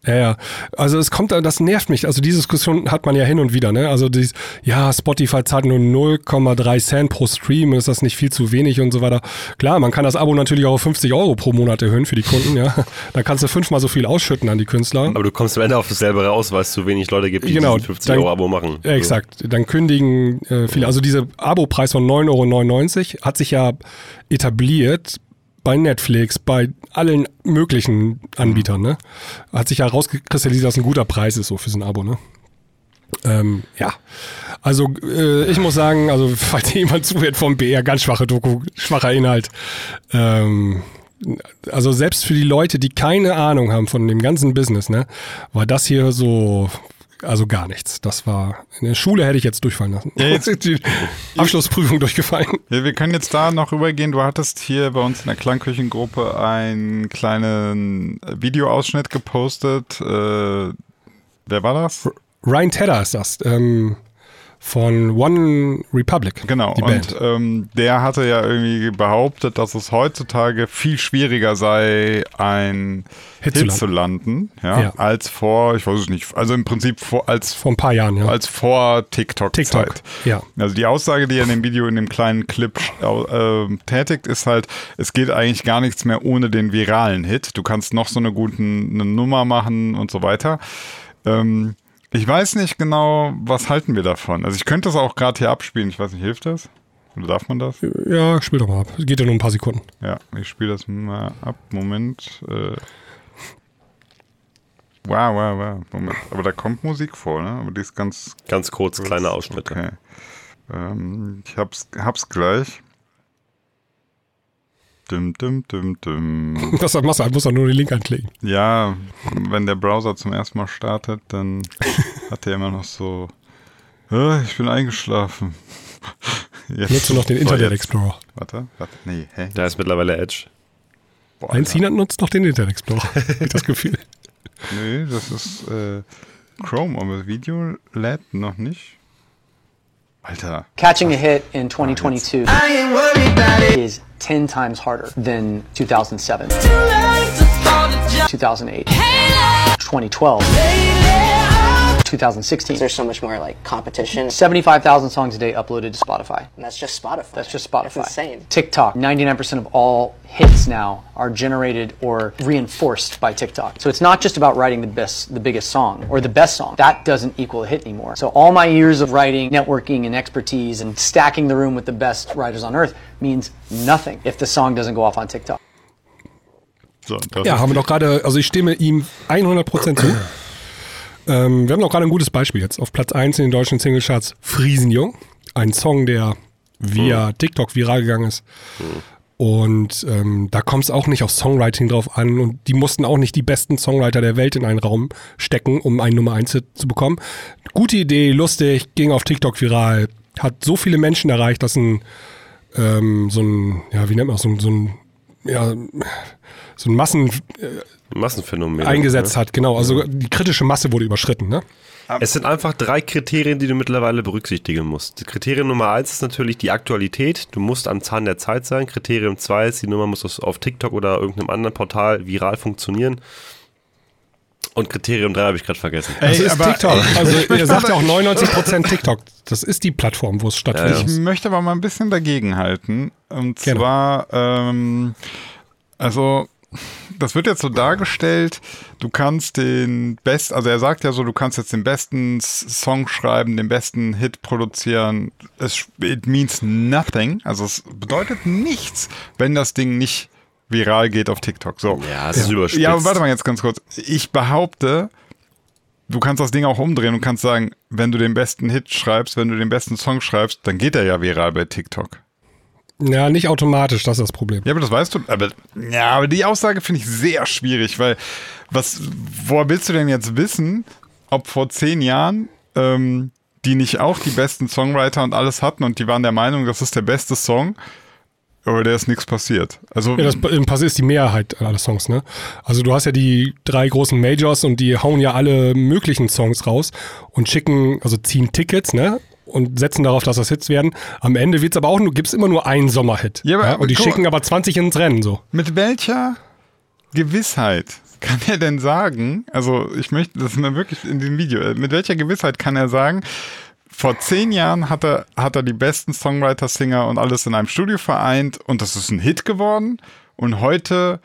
Ja, ja. Also es kommt, da- das nervt mich. Also diese Diskussion hat man ja hin und wieder, ne? Also dieses, ja, Spotify zahlt nur 0,3 Cent pro Stream, ist das nicht viel zu wenig und so weiter. Klar, man kann das Abo natürlich auch auf 50 Euro pro Monat erhöhen für die Kunden, ja. Da kannst du fünfmal so viel ausschütten an die Künstler. Aber du kommst am Ende auf dasselbe raus, weil es zu wenig Leute gibt, die Genau, diesen 50 dann- Euro Abo machen. Ja, exakt. Dann kündigen äh, viele. Also dieser Abo-Preis von 9,99 Euro hat sich ja etabliert bei Netflix, bei allen möglichen Anbietern. Ne? Hat sich ja rausgekristallisiert, dass ein guter Preis ist so für so ein Abo. Ne? Ähm, ja, also äh, ich muss sagen, also falls jemand zuhört vom BR, ganz schwache Doku, schwacher Inhalt. Ähm, also selbst für die Leute, die keine Ahnung haben von dem ganzen Business, ne, war das hier so, also gar nichts. Das war, in der Schule hätte ich jetzt durchfallen lassen. Ja, jetzt- die Abschlussprüfung durchgefallen. Ja, wir können jetzt da noch rübergehen. Du hattest hier bei uns in der Klangküchengruppe einen kleinen Videoausschnitt gepostet. Äh, wer war das? Ryan Tedder ist das, ähm, von One Republic. Genau, und ähm, der hatte ja irgendwie behauptet, dass es heutzutage viel schwieriger sei, ein Hit Hit, zu landen, ja, Ja. als vor, ich weiß es nicht, also im Prinzip vor, als, Vor ein paar Jahren, ja. als vor TikTok-Zeit. TikTok, ja. Also die Aussage, die er in dem Video, in dem kleinen Clip äh, tätigt, ist halt, es geht eigentlich gar nichts mehr ohne den viralen Hit. Du kannst noch so eine gute eine Nummer machen und so weiter. Ähm, ich weiß nicht genau, was halten wir davon. Also ich könnte das auch gerade hier abspielen. Ich weiß nicht, hilft das? Oder darf man das? Ja, spiel doch mal ab. Es geht ja nur ein paar Sekunden. Ja, ich spiele das mal ab. Moment. Äh. Wow, wow, wow. Moment. Aber da kommt Musik vor, ne? Aber die ist ganz Ganz kurz, kleine Ausschnitte. Okay. Ähm, ich hab's, hab's gleich. Dum, dum, dum, dum. Das machst du, halt, musst du nur den Link anklicken. Ja, wenn der Browser zum ersten Mal startet, dann hat er immer noch so. "Äh, Ich bin eingeschlafen. Jetzt, Nutzt du noch den Oh, Internet jetzt. Explorer. Warte, warte. Nee, hä? Da ist mittlerweile Edge. Boah, Ein Alter. Sinan nutzt noch den Internet Explorer. Hab ich das Gefühl. Nee, das ist äh, Chrome, aber Video lädt noch nicht. Alter. Catching a hit in 2022 is 10 times harder than 2007, 2008, 2012, 2016. There's so much more like competition. 75,000 songs a day uploaded to Spotify. And that's just Spotify. That's just Spotify. That's insane. TikTok, 99% of all hits now are generated or reinforced by TikTok. So it's not just about writing the best, the biggest song or the best song. That doesn't equal a hit anymore. So all my years of writing, networking, and expertise and stacking the room with the best writers on earth means nothing if the song doesn't go off on TikTok. So, das Ja, haben wir doch gerade, also ich stimme ihm 100% zu. Ähm, wir haben doch gerade ein gutes Beispiel jetzt. Auf Platz 1 in den deutschen Singlecharts Friesenjung. Ein Song, der via TikTok viral gegangen ist. Und ähm, da kommt es auch nicht auf Songwriting drauf an. Und die mussten auch nicht die besten Songwriter der Welt in einen Raum stecken, um einen Nummer 1 zu bekommen. Gute Idee, lustig, ging auf TikTok viral. Hat so viele Menschen erreicht, dass ein, ähm, so ein, ja, wie nennt man das, so ein, so ein ja, so ein Massen Massenphänomen. eingesetzt hat, genau. Also die kritische Masse wurde überschritten, ne? Es sind einfach drei Kriterien, die du mittlerweile berücksichtigen musst. Kriterium Nummer eins ist natürlich die Aktualität. Du musst am Zahn der Zeit sein. Kriterium zwei ist, die Nummer muss auf TikTok oder irgendeinem anderen Portal viral funktionieren. Und Kriterium drei habe ich gerade vergessen. Ey, Das ist aber- TikTok. Also ich er möchte sagt ja auch aber- 99% TikTok. Das ist die Plattform, wo es stattfindet. Ich möchte aber mal ein bisschen dagegenhalten. Und Gerne. zwar, ähm, also, das wird jetzt so dargestellt, du kannst den best, also er sagt ja so, du kannst jetzt den besten Song schreiben, den besten Hit produzieren. Es, it means nothing. Also es bedeutet nichts, wenn das Ding nicht viral geht auf TikTok. So. Ja, es ist überspitzt. Ja, aber warte mal jetzt ganz kurz. Ich behaupte, du kannst das Ding auch umdrehen und kannst sagen, wenn du den besten Hit schreibst, wenn du den besten Song schreibst, dann geht er ja viral bei TikTok. Ja, nicht automatisch, das ist das Problem. Ja, aber das weißt du. Aber, ja, aber die Aussage finde ich sehr schwierig, weil was, woher willst du denn jetzt wissen, ob vor zehn Jahren ähm, die nicht auch die besten Songwriter und alles hatten und die waren der Meinung, das ist der beste Song, aber da ist nichts passiert. Also Ja, das Pass ist die Mehrheit aller Songs, ne? Also du hast ja die drei großen Majors und die hauen ja alle möglichen Songs raus und schicken, also ziehen Tickets, ne? Und setzen darauf, dass das Hits werden. Am Ende wird's aber auch nur, gibt's immer nur einen Sommerhit. Ja, aber- und die guck mal. schicken aber 20 ins Rennen, so. Mit welcher Gewissheit kann er denn sagen, also ich möchte, das ist mir wirklich in diesem Video, äh, mit welcher Gewissheit kann er sagen, vor zehn Jahren hat er, hat er die besten Songwriter, Singer und alles in einem Studio vereint und das ist ein Hit geworden und heute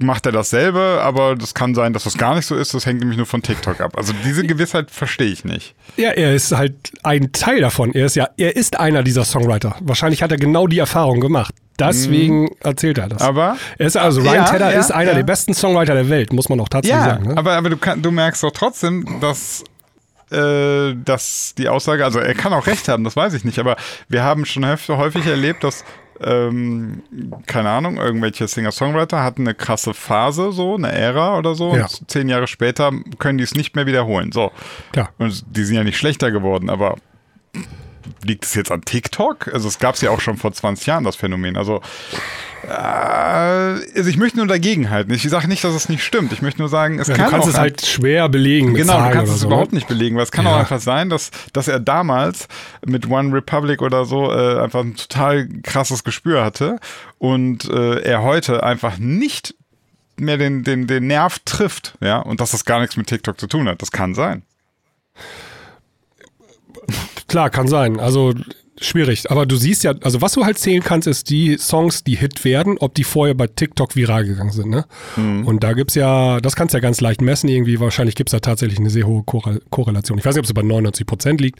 macht er dasselbe, aber das kann sein, dass das gar nicht so ist, das hängt nämlich nur von TikTok ab. Also diese Gewissheit verstehe ich nicht. Ja, er ist halt ein Teil davon. Er ist ja, er ist einer dieser Songwriter. Wahrscheinlich hat er genau die Erfahrung gemacht. Deswegen erzählt er das. Mhm. Aber er ist also Ryan Ja, Tedder ja, ist einer ja. der besten Songwriter der Welt, muss man auch tatsächlich sagen. Ne? aber, aber du, kann, du merkst doch trotzdem, dass, äh, dass die Aussage, also er kann auch recht haben, das weiß ich nicht, aber wir haben schon häufig, erlebt, dass, ähm, keine Ahnung, irgendwelche Singer-Songwriter hatten eine krasse Phase, so, eine Ära oder so, Ja. und zehn Jahre später können die es nicht mehr wiederholen. So. Klar. Und die sind ja nicht schlechter geworden, aber liegt es jetzt an TikTok? Also es gab es ja auch schon vor 20 Jahren, das Phänomen. Also, äh, also ich möchte nur dagegen halten. Ich sage nicht, dass es nicht stimmt. Ich möchte nur sagen, es Ja, kann du kannst auch es halt schwer belegen Genau, du kannst es so. überhaupt ne? nicht belegen, weil es kann Ja. auch einfach sein, dass, dass er damals mit One Republic oder so äh, einfach ein total krasses Gespür hatte und äh, er heute einfach nicht mehr den, den, den Nerv trifft, ja, und dass das gar nichts mit TikTok zu tun hat. Das kann sein. Klar, kann sein. Also schwierig. Aber du siehst ja, also was du halt zählen kannst, ist die Songs, die Hit werden, ob die vorher bei TikTok viral gegangen sind. Ne? Mhm. Und da gibt's ja, das kannst du ja ganz leicht messen irgendwie. Wahrscheinlich gibt's da tatsächlich eine sehr hohe Korrel- Korrelation. Ich weiß nicht, ob es bei 99 Prozent liegt,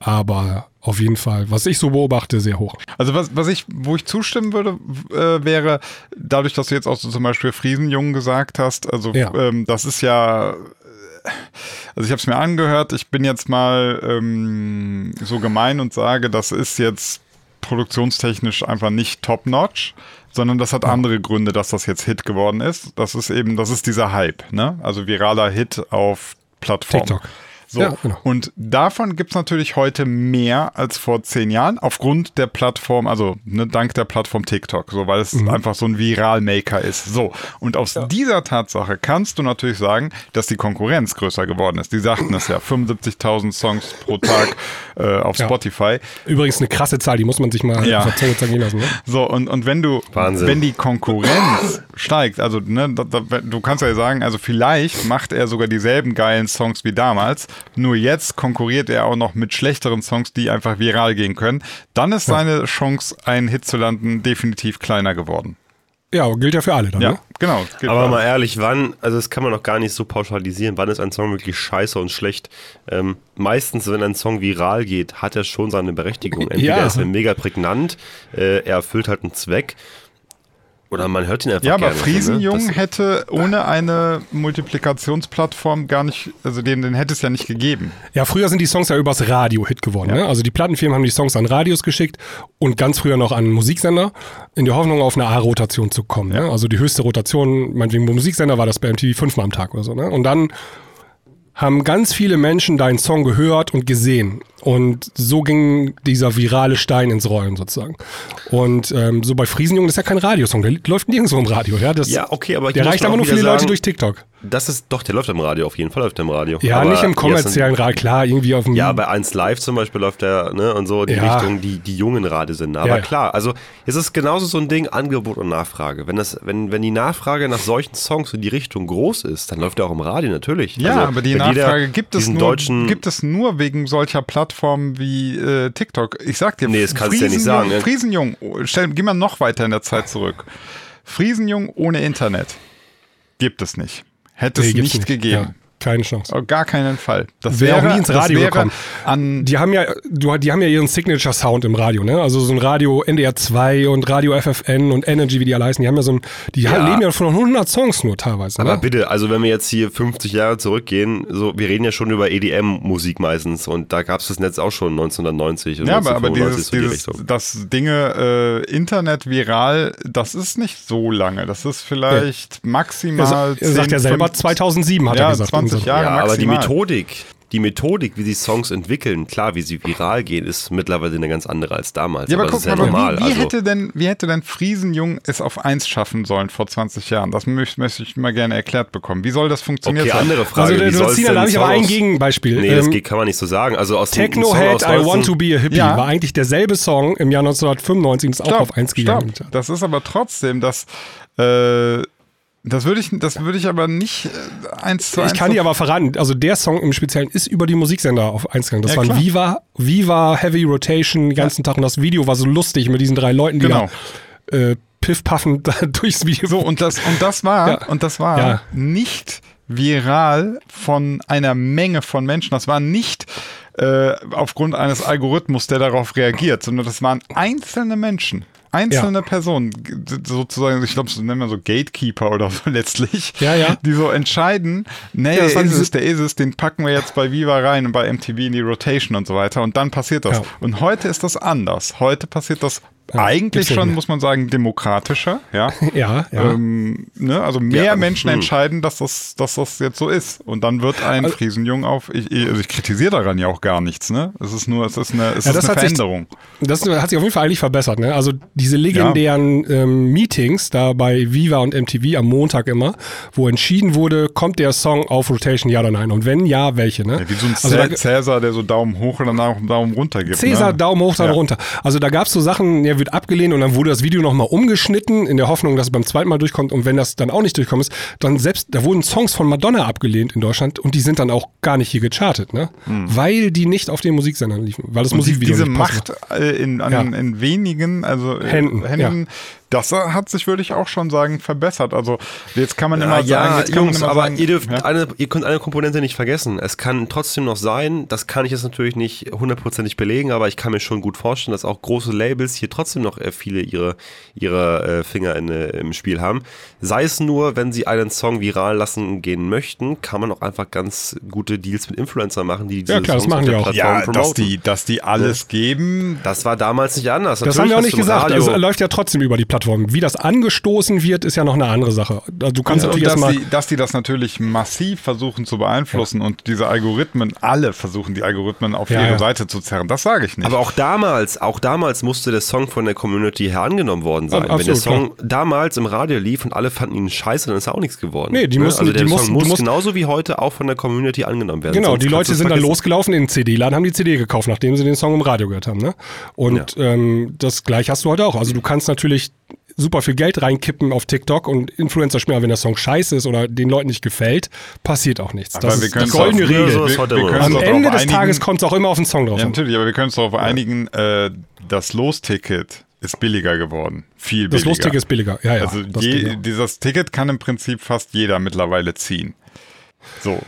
aber auf jeden Fall, was ich so beobachte, sehr hoch. Also was, was ich, wo ich zustimmen würde, äh, wäre, dadurch, dass du jetzt auch so zum Beispiel Friesenjungen gesagt hast, also Ja. ähm, das ist ja, also ich habe es mir angehört, ich bin jetzt mal ähm, so gemein und sage, das ist jetzt produktionstechnisch einfach nicht top-notch, sondern das hat andere Gründe, dass das jetzt Hit geworden ist. Das ist eben, das ist dieser Hype, ne? Also viraler Hit auf Plattform. TikTok. So, Ja, genau. und davon gibt's natürlich heute mehr als vor zehn Jahren, aufgrund der Plattform, also ne, dank der Plattform TikTok, so weil es Mhm. einfach so ein Viral-Maker ist. So, und aus dieser Tatsache kannst du natürlich sagen, dass die Konkurrenz größer geworden ist. Die sagten es ja, 75.000 Songs pro Tag äh, auf Ja. Spotify. Übrigens eine krasse Zahl, die muss man sich mal Ja. zergehen lassen. Ne? So, und, und wenn du, Wahnsinn. wenn die Konkurrenz steigt, also ne, da, da, du kannst ja sagen, also vielleicht macht er sogar dieselben geilen Songs wie damals, nur jetzt konkurriert er auch noch mit schlechteren Songs, die einfach viral gehen können, dann ist seine Chance, einen Hit zu landen, definitiv kleiner geworden. Ja, gilt ja für alle dann. Ja, Ne? genau. Aber mal ehrlich, wann, also das kann man noch gar nicht so pauschalisieren, wann ist ein Song wirklich scheiße und schlecht? Ähm, meistens, wenn ein Song viral geht, hat er schon seine Berechtigung. Entweder Ja. ist er mega prägnant, äh, er erfüllt halt einen Zweck, oder man hört ihn einfach Ja, aber gerne. Friesenjung ne? Hätte ohne eine Multiplikationsplattform gar nicht, also den, den hätte es ja nicht gegeben. Ja, früher sind die Songs ja übers Radio Hit geworden. Ne? Also die Plattenfirmen haben die Songs an Radios geschickt und ganz früher noch an Musiksender, in der Hoffnung, auf eine A-Rotation zu kommen. Ne? Also die höchste Rotation, meinetwegen beim Musiksender war das bei MTV fünfmal am Tag oder so. Ne? Und dann haben ganz viele Menschen deinen Song gehört und gesehen. Und so ging dieser virale Stein ins Rollen sozusagen. Und ähm, so bei Friesenjungen, das ist ja kein Radiosong, der läuft nirgendwo im Radio. Ja, das, Ja, okay, aber ich der reicht aber nur für die wieder Leute sagen- durch TikTok. Das ist doch, der läuft im Radio, auf jeden Fall läuft er im Radio. Ja, Aber nicht im kommerziellen Radio, klar, irgendwie auf dem. Ja, bei 1 Live zum Beispiel läuft der, ne, und so die Ja. Richtung, die, die jungen Radiosender. Aber Ja, klar, also es ist genauso so ein Ding, Angebot und Nachfrage. Wenn das, wenn, wenn die Nachfrage nach solchen Songs in die Richtung groß ist, dann läuft er auch im Radio natürlich. Ja, Also, aber die Nachfrage gibt es, nur, deutschen, gibt es nur wegen solcher Plattformen wie äh, TikTok. Ich sag dir, Nee, das kannst du ja nicht Friesenjung- sagen, ne? Friesenjung, stell, geh mal noch weiter in der Zeit zurück. Friesenjung ohne Internet gibt es nicht. Hätte Nee, es nicht, gegeben. Ja, keine Chance. Auf gar keinen Fall. Das Wäre wäre auch nie ins das Radio gekommen. An, Die haben ja, du, die haben ja ihren Signature-Sound im Radio, ne? Also so ein Radio NDR 2 und Radio FFN und Energy, wie die alle heißen. Die haben ja so ein, die Ja. leben ja von 100 Songs nur teilweise. aber Ne? bitte, also wenn wir jetzt hier 50 Jahre zurückgehen, so, wir reden ja schon über EDM-Musik meistens und da gab es das Netz auch schon 1990 und ja, aber, aber 1995 dieses, so die dieses das Dinge äh, Internet viral, das ist nicht so lange. Das ist vielleicht er, maximal. sa- er sagt 10, ja selber 15 2007 hat ja, er gesagt. 20 Und so. Jahre Ja, aber die maximal. Methodik, die Methodik, wie sie Songs entwickeln, klar, wie sie viral gehen, ist mittlerweile eine ganz andere als damals. Ja, aber, das guck mal, ja normal. wie, wie, also, hätte denn, wie hätte denn Friesenjung es auf 1 schaffen sollen vor 20 Jahren? Das möchte, möchte ich mal gerne erklärt bekommen. Wie soll das funktionieren? okay, andere Frage. Also, wie du Tina, da habe ich aber ein Gegenbeispiel. Nee, das Ähm, geht, kann man nicht so sagen. Also aus Techno-Head aus I Want to 19 Be a Hippie Ja. war eigentlich derselbe Song im Jahr 1995 und ist auch auf 1 gegangen. Das ist aber trotzdem, dass äh, Das würde ich, das würde ich aber nicht äh, eins zu eins. Ich kann dir aber verraten, also der Song im Speziellen ist über die Musiksender auf eins gegangen. Das Ja, waren klar. Viva, Viva, Heavy Rotation den ganzen Tag und das Video war so lustig mit diesen drei Leuten, die Genau. da äh, piffpaffend durchs Video. So, und das, und das war, Ja. und das war Ja. nicht viral von einer Menge von Menschen. Das war nicht äh, aufgrund eines Algorithmus, der darauf reagiert, sondern das waren einzelne Menschen. Einzelne Personen, g- sozusagen, ich glaube, das nennen wir so Gatekeeper oder so letztlich, Ja, ja. die so entscheiden, nee, Ja, das der diese- es, der ist es, den packen wir jetzt bei Viva rein und bei MTV in die Rotation und so weiter und dann passiert das. Ja. Und heute ist das anders. Heute passiert das eigentlich schon, muss man sagen, demokratischer, ja. ja, ja. Ähm, ne, also mehr Ja, Menschen hm. entscheiden, dass das, dass das jetzt so ist. Und dann wird ein Also- Friesenjung auf. Ich, also ich kritisiere daran ja auch gar nichts, ne? Es ist nur, es ist eine, es Ja, ist das eine hat sich- Veränderung. Das hat sich auf jeden Fall eigentlich verbessert. Ne? Also diese legendären ähm, Meetings da bei Viva und MTV am Montag immer, wo entschieden wurde, kommt der Song auf Rotation, ja oder nein? Und wenn ja, welche? Ne? Ja, wie so ein also da, Cäsar, der so Daumen hoch und dann auch Daumen runter gibt. Cäsar, ne? Daumen hoch, Daumen Ja. runter. Also da gab es so Sachen, der wird abgelehnt und dann wurde das Video nochmal umgeschnitten, in der Hoffnung, dass es beim zweiten Mal durchkommt. Und wenn das dann auch nicht durchkommt, ist, dann selbst, da wurden Songs von Madonna abgelehnt in Deutschland und die sind dann auch gar nicht hier gechartet, ne? Weil die nicht auf den Musiksendern liefen, weil das Hm. Und die, Musikvideo diese nicht. Macht äh, in, an, Ja. in wenigen, also äh, Händen, Händen das hat sich, würde ich auch schon sagen, verbessert. Also jetzt kann man immer Ja, sagen, jetzt kann Jungs, man immer aber sagen, ihr, dürft ja. eine, ihr könnt eine Komponente nicht vergessen. Es kann trotzdem noch sein, das kann ich jetzt natürlich nicht hundertprozentig belegen, aber ich kann mir schon gut vorstellen, dass auch große Labels hier trotzdem noch äh, viele ihre, ihre äh, Finger in, äh, im Spiel haben. Sei es nur, wenn sie einen Song viral lassen gehen möchten, kann man auch einfach ganz gute Deals mit Influencern machen, die diese Ja, klar, das Songs machen auf der auch. Plattform ja, dass promoten. die, dass die alles geben, das war damals nicht anders. Das Natürlich haben wir auch nicht gesagt. Also läuft ja trotzdem über die Plattform. Wie das angestoßen wird, ist ja noch eine andere Sache. Also Du kannst und natürlich dass erstmal. die, dass die das natürlich massiv versuchen zu beeinflussen und diese Algorithmen, alle versuchen die Algorithmen auf Ja, ihre ja. Seite zu zerren. Das sage ich nicht. Aber auch damals, auch damals musste der Song von der Community her angenommen worden sein. Ab- Wenn der absolut, Song damals im Radio lief und alle fanden ihn scheiße, dann ist auch nichts geworden. Nee, die Ne? mussten- also der die Song mussten- muss musst- genauso wie heute auch von der Community angenommen werden. Genau, Sonst die Leute sind dann losgelaufen in den CD-Laden, haben die CD gekauft, nachdem sie den Song im Radio gehört haben. Ne? Und ähm, das gleiche hast du heute auch. Also du kannst natürlich super viel Geld reinkippen auf TikTok und Influencer schmieren, wenn der Song scheiße ist oder den Leuten nicht gefällt, passiert auch nichts. Das Aber wir ist die goldene Regel. so immer. können Am Ende des einigen- Tages kommt es auch immer auf den Song drauf Ja, an. natürlich, aber wir können uns darauf einigen, äh, das Losticket ist billiger geworden. Viel Das billiger. Lustige ist billiger. Ja, ja, Also das je, dieses Ticket kann im Prinzip fast jeder mittlerweile ziehen. So.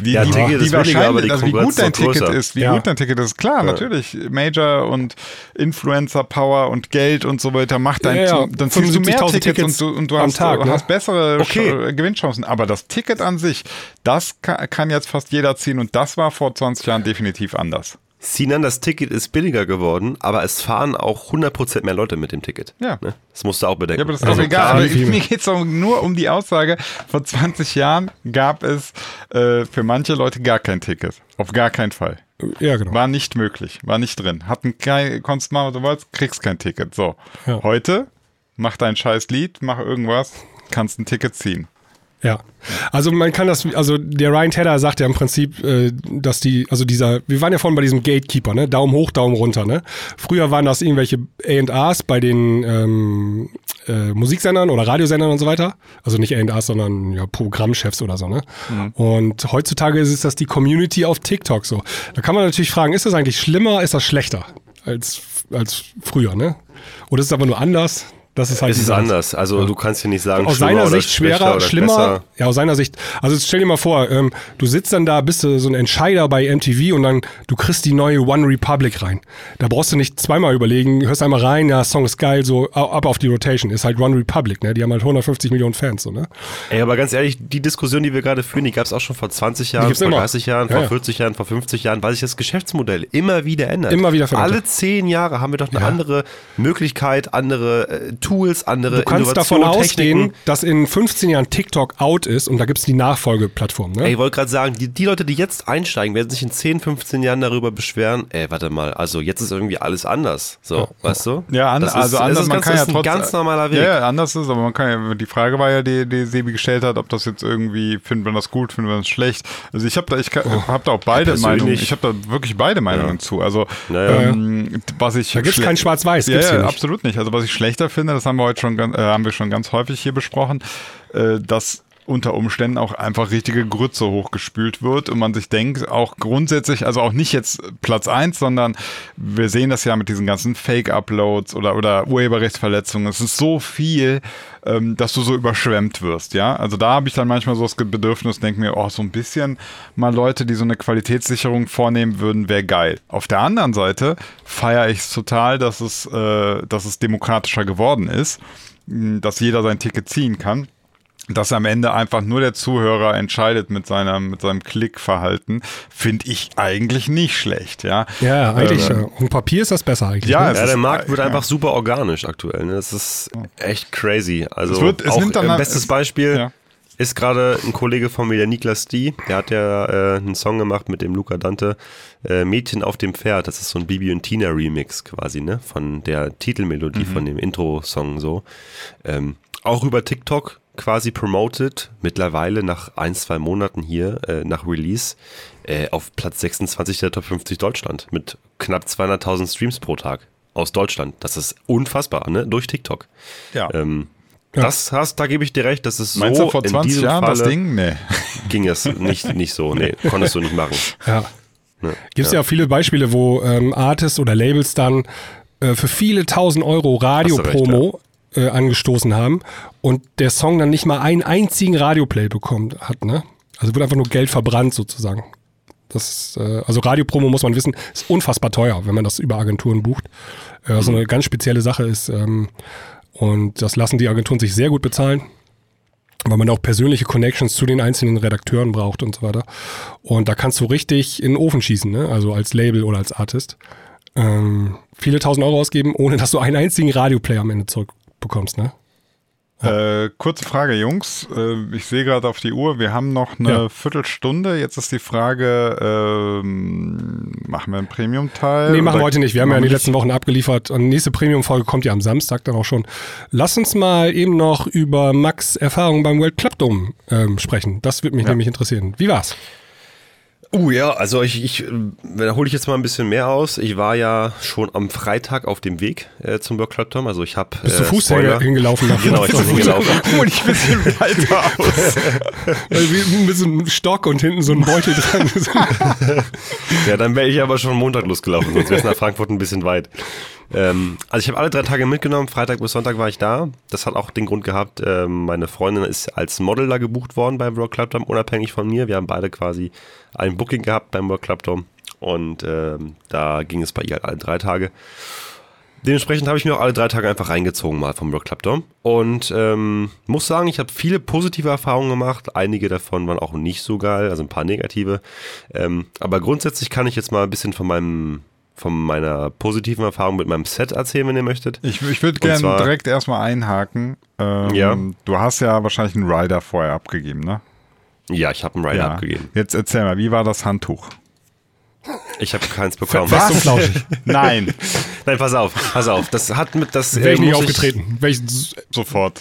Die, Ja, die, Ticket die die Wahrscheinlich- also wie gut dein Ticket größer. ist, wie Ja. gut dein Ticket ist, klar, natürlich. Major und Influencer Power und Geld und so weiter macht dein, Ja, ja. dann ziehst du mehr 75.000 Tickets, Tickets und du, und du hast, Tag, ne? hast bessere Okay. Sch- Gewinnchancen. Aber das Ticket an sich, das kann, kann jetzt fast jeder ziehen und das war vor 20 Jahren definitiv anders. Sinan, das Ticket ist billiger geworden, aber es fahren auch 100% mehr Leute mit dem Ticket. Ja. Ne? Das musst du auch bedenken. Ja, aber das ist Also doch egal. klar, Aber viel- mir geht es nur um die Aussage, vor 20 Jahren gab es äh, für manche Leute gar kein Ticket. Auf gar keinen Fall. Ja, genau. War nicht möglich, war nicht drin. Hatten kein, konntest machen, was du wolltest, kriegst kein Ticket. So. Ja. Heute, mach dein scheiß Lied, mach irgendwas, kannst ein Ticket ziehen. Ja, also man kann das, also der Ryan Tedder sagt ja im Prinzip, äh, dass die, also dieser, wir waren ja vorhin bei diesem Gatekeeper, ne? Daumen hoch, Daumen runter, ne? Früher waren das irgendwelche A&Rs bei den ähm, äh, Musiksendern oder Radiosendern und so weiter. Also nicht A&Rs, sondern ja, Programmchefs oder so, ne? Und heutzutage ist es das die Community auf TikTok so. Da kann man natürlich fragen, ist das eigentlich schlimmer, ist das schlechter als, als früher, ne? Oder ist es aber nur anders? Das ist halt es ist anders. Also du kannst hier nicht sagen, aus seiner Sicht schwerer, oder schlimmer. besser. Ja, aus seiner Sicht. Also stell dir mal vor, ähm, du sitzt dann da, bist du so ein Entscheider bei MTV und dann du kriegst die neue One Republic rein. Da brauchst du nicht zweimal überlegen, hörst einmal rein, ja, Song ist geil, so ab auf die Rotation. Ist halt One Republic, ne? Die haben halt 150 Millionen Fans, so, ne? Ey, aber ganz ehrlich, die Diskussion, die wir gerade führen, die gab es auch schon vor 20 Jahren, vor immer. 30 Jahren, Ja, vor ja. 40 Jahren, vor 50 Jahren, weil sich das Geschäftsmodell immer wieder ändert. Immer wieder verändert. Alle zehn Jahre haben wir doch eine andere Möglichkeit, andere äh, Tools, andere Du kannst davon ausgehen, dass in 15 Jahren TikTok out ist und da gibt's die Nachfolgeplattform, ne? Ey, ich wollte gerade sagen, die, die Leute, die jetzt einsteigen, werden sich in 10, 15 Jahren darüber beschweren, ey, warte mal, also jetzt ist irgendwie alles anders. So, weißt du? Ja, an, Das ist- also es anders, ist man ganz, kann es ja ist ein trotzdem. ganz normaler Weg. Ja, ja, anders ist, aber man kann ja, die Frage war ja, die, die Sebi gestellt hat, ob das jetzt irgendwie, finden wir das gut, finden wir das schlecht. Also ich habe da, ich kann- hab da auch beide Meinungen, ich habe da wirklich beide Meinungen zu. Also Naja. ähm, was ich Da gibt's schle- kein Schwarz-Weiß, Ja, ja nicht. absolut nicht. Also was ich schlechter finde, das haben wir heute schon, äh, haben wir schon ganz häufig hier besprochen, äh, dass unter Umständen auch einfach richtige Grütze hochgespült wird und man sich denkt, auch grundsätzlich, also auch nicht jetzt Platz eins, sondern wir sehen das ja mit diesen ganzen Fake-Uploads oder, oder Urheberrechtsverletzungen. Es ist so viel, ähm, dass du so überschwemmt wirst, ja. Also da habe ich dann manchmal so das Bedürfnis, denke mir, oh, so ein bisschen mal Leute, die so eine Qualitätssicherung vornehmen würden, wäre geil. Auf der anderen Seite feiere ich es total, dass es, äh, dass es demokratischer geworden ist, dass jeder sein Ticket ziehen kann dass am Ende einfach nur der Zuhörer entscheidet mit seinem, mit seinem Klickverhalten, finde ich eigentlich nicht schlecht, ja. Ja, eigentlich. Äh, ja. Papier ist das besser eigentlich. Ja, ne? Ja, ist- der Markt wird ja. einfach super organisch aktuell. Ne? Das ist echt crazy. Also Es wird- es auch nimmt dann halt- bestes es- Beispiel ja. ist gerade ein Kollege von mir, der Niklas D. Der hat ja äh, einen Song gemacht mit dem Luca Dante, äh, Mädchen auf dem Pferd. Das ist so ein Bibi und Tina Remix quasi, ne? Von der Titelmelodie Mhm. von dem Intro-Song so. Ähm, auch über TikTok quasi promoted, mittlerweile nach ein, zwei Monaten hier, äh, nach Release, äh, auf Platz 26 der Top 50 Deutschland mit knapp 200.000 Streams pro Tag aus Deutschland. Das ist unfassbar, ne? Durch TikTok. Ja. Ähm, Das hast, da gebe ich dir recht, das ist so Meinst du vor in 20 diesem Jahren Falle das Ding? Nee. ging es nicht, nicht so, nee, konntest du nicht machen. Ja. Ne? Gibt es ja. auch viele Beispiele, wo ähm, Artists oder Labels dann äh, für viele tausend Euro Radiopromo äh, angestoßen haben und der Song dann nicht mal einen einzigen Radioplay bekommt hat, ne? Also wird einfach nur Geld verbrannt sozusagen. Das, äh, also Radiopromo muss man wissen, ist unfassbar teuer, wenn man das über Agenturen bucht. Äh, was so eine ganz spezielle Sache ist. Ähm, und das lassen die Agenturen sich sehr gut bezahlen weil man auch persönliche Connections zu den einzelnen Redakteuren braucht und so weiter. Und da kannst du richtig in den Ofen schießen, ne? also als Label oder als Artist. Ähm, viele tausend Euro ausgeben, ohne dass du einen einzigen Radioplayer am Ende zurückbekommst. Ne? Äh, kurze Frage, Jungs. Äh, ich sehe gerade auf die Uhr, wir haben noch eine Ja. Viertelstunde. Jetzt ist die Frage, ähm, machen wir einen Premium-Teil? Nee, machen wir heute nicht. Wir haben ja in den letzten Wochen abgeliefert. Und die nächste Premium-Folge kommt ja am Samstag dann auch schon. Lass uns mal eben noch über Max Erfahrungen beim World Club Dome ähm, sprechen. Das würde mich nämlich interessieren. Wie war's? Uh ja, also ich, ich äh, da hole ich jetzt mal ein bisschen mehr aus. Ich war ja schon am Freitag auf dem Weg äh, zum World Club Tom. Also ich habe Bist du äh, Fuß Spoiler- hingelaufen? nach- Genau, ich bin hingelaufen. Hol dich ein bisschen weiter aus. Also wie mit so einem Stock und hinten so ein Beutel dran. Ja, dann wäre ich aber schon Montag losgelaufen, sonst wäre es nach Frankfurt ein bisschen weit. Ähm, also ich habe alle drei Tage mitgenommen, Freitag bis Sonntag war ich da. Das hat auch den Grund gehabt, ähm, meine Freundin ist als Model da gebucht worden beim World Club Dome, unabhängig von mir. Wir haben beide quasi ein Booking gehabt beim World Club Dome und ähm, da ging es bei ihr halt alle drei Tage. Dementsprechend habe ich mir auch alle drei Tage einfach reingezogen mal vom World Club Dome und ähm, muss sagen, ich habe viele positive Erfahrungen gemacht. Einige davon waren auch nicht so geil, also ein paar negative. Ähm, aber grundsätzlich kann ich jetzt mal ein bisschen von meinem von meiner positiven Erfahrung mit meinem Set erzählen, wenn ihr möchtet. Ich, ich würde gerne direkt erstmal einhaken. Ähm, Ja. Du hast ja wahrscheinlich einen Rider vorher abgegeben, ne? Ja, ich habe einen Rider ja. abgegeben. Jetzt erzähl mal, wie war das Handtuch? Ich habe keins bekommen. Und flauschig. Nein, Nein, pass auf, pass auf. Das hat mit das Wäre ich äh, nicht aufgetreten. Ich, sofort.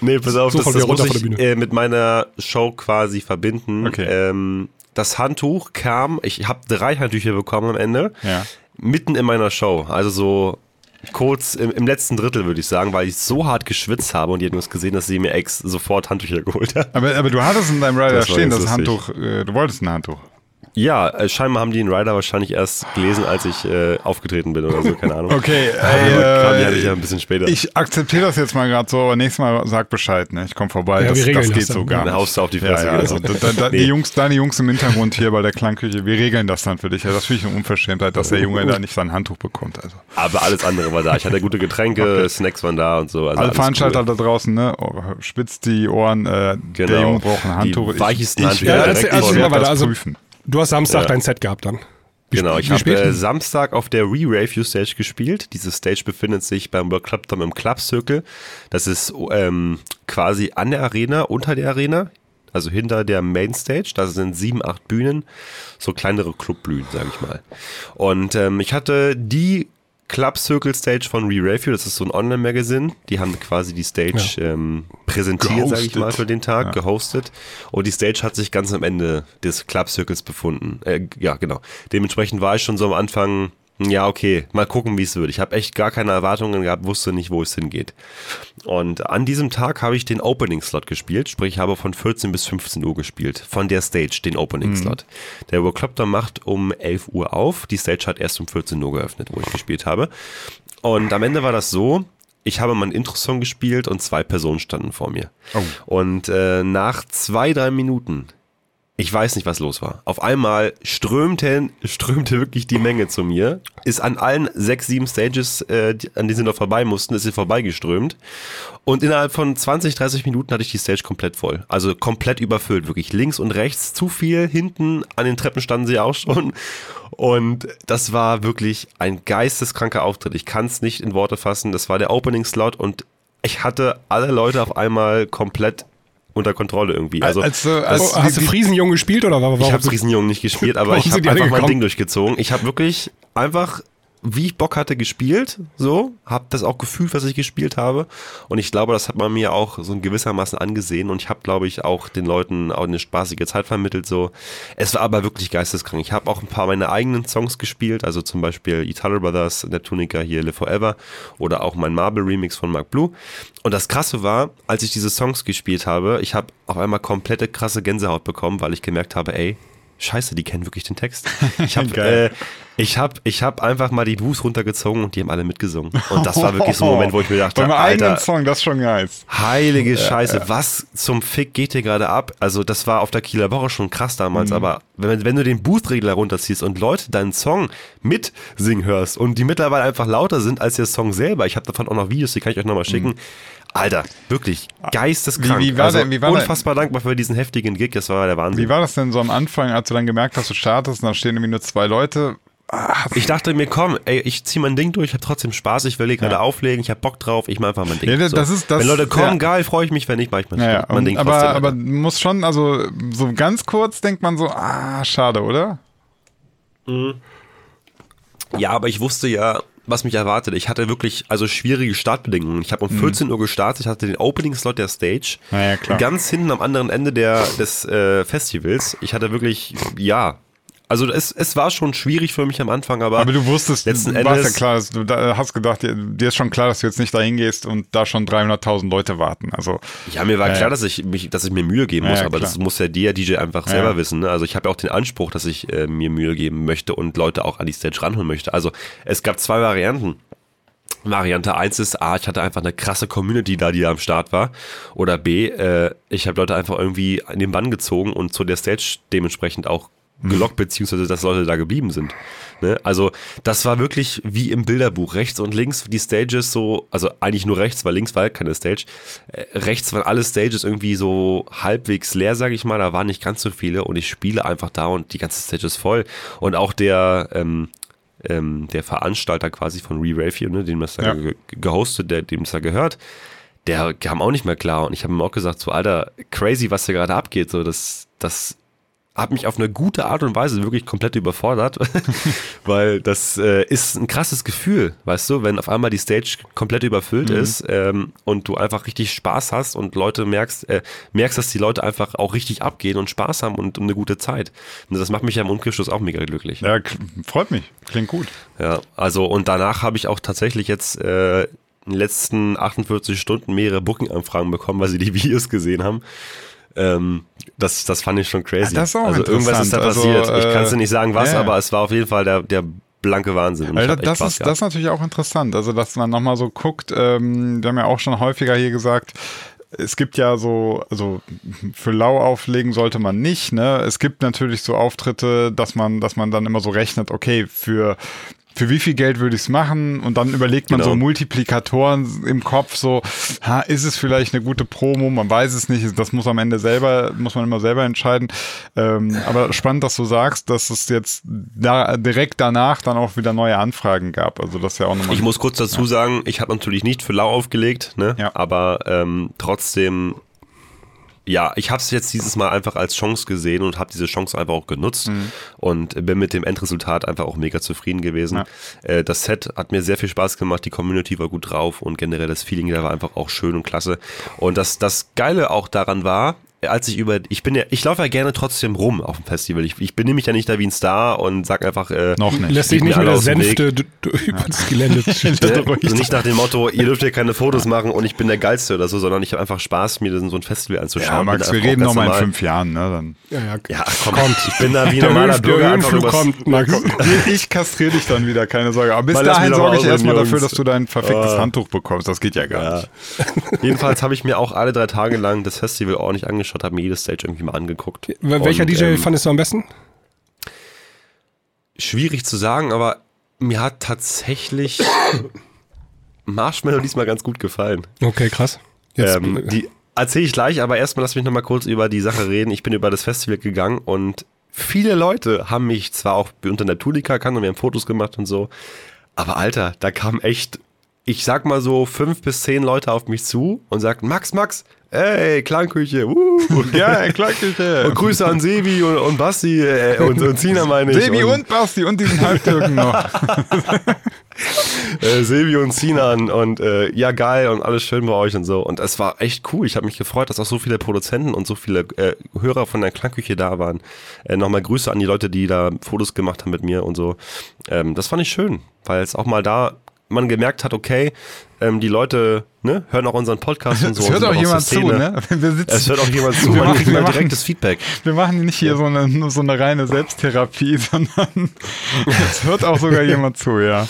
Nee, pass auf, Sofort das, das wieder runter muss von ich der Bühne. äh, mit meiner Show quasi verbinden. Okay. Ähm, das Handtuch kam, ich habe drei Handtücher bekommen am Ende, Ja. Mitten in meiner Show. Also so kurz im, im letzten Drittel, würde ich sagen, weil ich so hart geschwitzt habe und die hat nur gesehen, dass sie mir ex sofort Handtücher geholt hat. Aber, aber du hattest in deinem Rider Das stehen, das. Handtuch, äh, du wolltest ein Handtuch. Ja, äh, scheinbar haben die den Rider wahrscheinlich erst gelesen, als ich äh, aufgetreten bin oder so, keine Ahnung. Okay, äh, hatte ich ja ein bisschen später. ich akzeptiere das jetzt mal gerade so, aber nächstes Mal sag Bescheid, ne? Ich komme vorbei, Ja, das, wir regeln das das geht dann. so gar Dann nicht. haust du auf die Ja, Fresse. ja, also, genau. da, da, Nee. die Jungs, deine Jungs im Hintergrund hier bei der Klangküche, wir regeln das dann für dich. Ja, das finde ich eine Unverschämtheit, dass der Junge da nicht sein Handtuch bekommt. Also. Aber alles andere war da. Ich hatte gute Getränke, Snacks waren da und so. Also Alle Veranstalter cool. da draußen, ne? Oh, spitzt die Ohren, äh, der Genau. Junge braucht ein Handtuch. Die weichesten ich, Handtücher Ja, mal werde weiter. das Also- prüfen. Du hast Samstag Ja. dein Set gehabt dann. Wie Genau, ich habe äh, Samstag auf der Re-Review Stage gespielt. Diese Stage befindet sich beim World Club Dome im Club Circle. Das ist ähm, quasi an der Arena, unter der Arena, also hinter der Main Stage. Da sind sieben, acht Bühnen, so kleinere Clubbühnen, sage ich mal. Und ähm, ich hatte die Club Circle Stage von Re-Review, das ist so ein Online-Magazin. Die haben quasi die Stage ähm, präsentiert, sage ich mal, für den Tag, gehostet. Und die Stage hat sich ganz am Ende des Club Circles befunden. Äh, ja, genau. Dementsprechend war ich schon so am Anfang Ja, okay, mal gucken, wie es wird. Ich habe echt gar keine Erwartungen gehabt, wusste nicht, wo es hingeht. Und an diesem Tag habe ich den Opening-Slot gespielt, sprich, ich habe von 14 bis 15 Uhr gespielt. Von der Stage, den Opening-Slot. Der Worklopter macht um 11 Uhr auf. Die Stage hat erst um 14 Uhr geöffnet, wo ich gespielt habe. Und am Ende war das so, ich habe meinen Intro-Song gespielt und zwei Personen standen vor mir. Und äh, nach zwei, drei Minuten ich weiß nicht, was los war. Auf einmal strömte, strömte wirklich die Menge zu mir. Ist an allen sechs, sieben Stages, äh, die, an denen sie noch vorbei mussten, ist sie vorbeigeströmt. Und innerhalb von 20, 30 Minuten hatte ich die Stage komplett voll. Also komplett überfüllt. Wirklich links und rechts zu viel. Hinten an den Treppen standen sie auch schon. Und das war wirklich ein geisteskranker Auftritt. Ich kann es nicht in Worte fassen. Das war der Opening-Slot und ich hatte alle Leute auf einmal komplett unter Kontrolle irgendwie. Also als, du- als, Oh, hast du Friesenjung gespielt oder warum? ich habe Riesenjungen nicht gespielt, aber ich habe einfach mein? Ding durchgezogen. Ich habe wirklich einfach, wie ich Bock hatte, gespielt. So, habe das auch gefühlt, was ich gespielt habe. Und ich glaube, das hat man mir auch so in gewissermaßen angesehen. Und ich habe, glaube ich, auch den Leuten auch eine spaßige Zeit vermittelt. So, es war aber wirklich geisteskrank. Ich habe auch ein paar meiner eigenen Songs gespielt, also zum Beispiel Italo Brothers, Neptunica hier Live Forever oder auch mein Marble Remix von Mark Blue. Und das Krasse war, als ich diese Songs gespielt habe, ich habe auf einmal komplette krasse Gänsehaut bekommen, weil ich gemerkt habe, ey, Scheiße, die kennen wirklich den Text. Ich habe Geil. äh, ich hab, ich hab einfach mal die Blues runtergezogen und die haben alle mitgesungen. Und das war wirklich so ein Moment, wo ich mir dachte, Beim eigenen Alter, Song, das ist schon nice. heilige Scheiße, was zum Fick geht hier gerade ab? Also das war auf der Kieler Woche schon krass damals, Mhm. aber wenn, wenn du den Boost-Regler runterziehst und Leute deinen Song mitsingen hörst und die mittlerweile einfach lauter sind als der Song selber, ich habe davon auch noch Videos, die kann ich euch nochmal schicken. Alter, wirklich geisteskrank. Mhm. Wie- wie war also der- wie war unfassbar dankbar für diesen heftigen Gig, das war der Wahnsinn. Wie war das denn so am Anfang, als du dann gemerkt hast, du startest und da stehen irgendwie nur zwei Leute? Ich dachte mir, komm, ey, ich zieh mein Ding durch, ich hab trotzdem Spaß, ich will hier gerade auflegen, ich hab Bock drauf, ich mach einfach mein Ding. Ja, das ist- das- Wenn Leute kommen, ja. geil, freue ich mich, wenn nicht, mach ich mein, Naja, mein Ding aber, trotzdem. aber muss schon, also so ganz kurz denkt man so, ah, schade, oder? Ja, aber ich wusste ja, was mich erwartet. Ich hatte wirklich also schwierige Startbedingungen. Ich habe um 14 Uhr gestartet, ich hatte den Opening-Slot der Stage. Ja, klar. Ganz hinten am anderen Ende der, des äh, Festivals. Ich hatte wirklich, ja. Also es, es war schon schwierig für mich am Anfang, aber, Aber du wusstest, letzten du warst ja Endes, klar, du hast gedacht, dir, ist schon klar, dass du jetzt nicht dahin gehst und da schon 300.000 Leute warten. Also Ja, mir war Ja, klar, dass ich mich, dass ich mir Mühe geben muss, ja, aber klar. das muss ja der DJ einfach selber ja. wissen. Ne? Also ich habe ja auch den Anspruch, dass ich äh, mir Mühe geben möchte und Leute auch an die Stage ranholen möchte. Also es gab zwei Varianten. Variante 1 ist, A, ich hatte einfach eine krasse Community da, die da am Start war. Oder B, äh, ich habe Leute einfach irgendwie an den Bann gezogen und zu der Stage dementsprechend auch gelockt, beziehungsweise dass Leute da geblieben sind. Ne? Also das war wirklich wie im Bilderbuch. Rechts und links die Stages so, also eigentlich nur rechts, weil links war halt keine Stage. Äh, rechts waren alle Stages irgendwie so halbwegs leer, sage ich mal. Da waren nicht ganz so viele und ich spiele einfach da und die ganze Stage ist voll. Und auch der, ähm, ähm, der Veranstalter quasi von Re-Rave, ne, dem das da Ja. ge gehostet, der, dem das da gehört, der kam auch nicht mehr klar. Und ich habe ihm auch gesagt, so, Alter, crazy, was hier gerade abgeht. So, das, das hat mich auf eine gute Art und Weise wirklich komplett überfordert, weil das äh, ist ein krasses Gefühl, weißt du, wenn auf einmal die Stage komplett überfüllt Mhm. ist ähm, und du einfach richtig Spaß hast und Leute merkst, äh, merkst, dass die Leute einfach auch richtig abgehen und Spaß haben und, und eine gute Zeit. Und das macht mich ja im Umkehrschluss auch mega glücklich. ja, freut mich. Klingt gut. Ja, also und danach habe ich auch tatsächlich jetzt äh, in den letzten 48 Stunden mehrere Booking-Anfragen bekommen, weil sie die Videos gesehen haben. Ähm, das, das fand ich schon crazy. Ja, das ist auch also irgendwas ist da interessant. passiert. Also, ich kann es dir äh, nicht sagen, was, ja. aber es war auf jeden Fall der, der blanke Wahnsinn. Also das, ist, das ist natürlich auch interessant. Also, dass man nochmal so guckt, ähm, wir haben ja auch schon häufiger hier gesagt, es gibt ja so, also für Lau auflegen sollte man nicht, ne? Es gibt natürlich so Auftritte, dass man, dass man dann immer so rechnet, okay, für für wie viel Geld würde ich es machen? Und dann überlegt man Genau. so Multiplikatoren im Kopf, so, ha, ist es vielleicht eine gute Promo? Man weiß es nicht. Das muss am Ende selber, muss man immer selber entscheiden. Ähm, aber spannend, dass du sagst, dass es jetzt da direkt danach dann auch wieder neue Anfragen gab. Also das ist ja auch nochmal. Ich muss kurz dazu sagen, ich habe natürlich nicht für Lau aufgelegt, ne? Ja. aber ähm, trotzdem, ja, ich habe es jetzt dieses Mal einfach als Chance gesehen und habe diese Chance einfach auch genutzt Mhm. und bin mit dem Endresultat einfach auch mega zufrieden gewesen. Äh, das Set hat mir sehr viel Spaß gemacht, die Community war gut drauf und generell das Feeling da war einfach auch schön und klasse. Und das, das Geile auch daran war, als ich über, ich bin ja, ich laufe ja gerne trotzdem rum auf dem Festival. Ich, ich benehme mich ja nicht da wie ein Star und sag einfach, äh, Noch nicht. Lässt sich nicht mit der. Sänfte d- d- über das Gelände Ne? Also nicht nach dem Motto, ihr dürft hier keine Fotos machen und ich bin der Geilste oder so, sondern ich habe einfach Spaß, mir so ein Festival anzuschauen. Ja, Max, wir reden ganz noch mal in fünf Jahren, ne? Dann. Ja, ja. Ja, kommt. Ich bin da wie ein Der, normaler Bürger der einfach übers, kommt, Max. Ich kastriere dich dann wieder, keine Sorge. Aber bis Mal dahin sorge ich erstmal dafür, dass du dein verficktes Ah. Handtuch bekommst. Das geht ja gar Ja. nicht. Jedenfalls habe ich mir auch alle drei Tage lang das Festival ordentlich angeschaut, habe mir jede Stage irgendwie mal angeguckt. Welcher Und, DJ ähm, fandest du am besten? Schwierig zu sagen, aber mir hat tatsächlich Marshmallow diesmal ganz gut gefallen. Okay, krass. Jetzt, Ähm, die erzähle ich gleich, aber erstmal lass mich nochmal kurz über die Sache reden. Ich bin über das Festival gegangen und viele Leute haben mich zwar auch unter der Tulika erkannt und wir haben Fotos gemacht und so, aber Alter, da kamen echt, ich sag mal so fünf bis zehn Leute auf mich zu und sagten, Max, Max, ey, Klangküche, uh, und, Ja, Klangküche. und Grüße an Sebi und, und Basti äh, und, und Sina meine ich. Sebi und Basti und diesen Halbtürken noch. äh, Silvi und Sinan und äh, ja geil und alles schön bei euch und so. Und es war echt cool. Ich habe mich gefreut, dass auch so viele Produzenten und so viele äh, Hörer von der Klangküche da waren. Äh, Nochmal Grüße an die Leute, die da Fotos gemacht haben mit mir und so. Ähm, das fand ich schön, weil es auch mal da man gemerkt hat, okay, ähm, die Leute ne, hören auch unseren Podcast und so. Es hört auch jemand zu, ne? Wir sitzen, Es hört auch jemand zu. Wir Man machen- kriegt wir mal machen- direktes Feedback. Wir machen nicht hier so eine, so eine reine Selbsttherapie, sondern es hört auch sogar jemand zu, ja.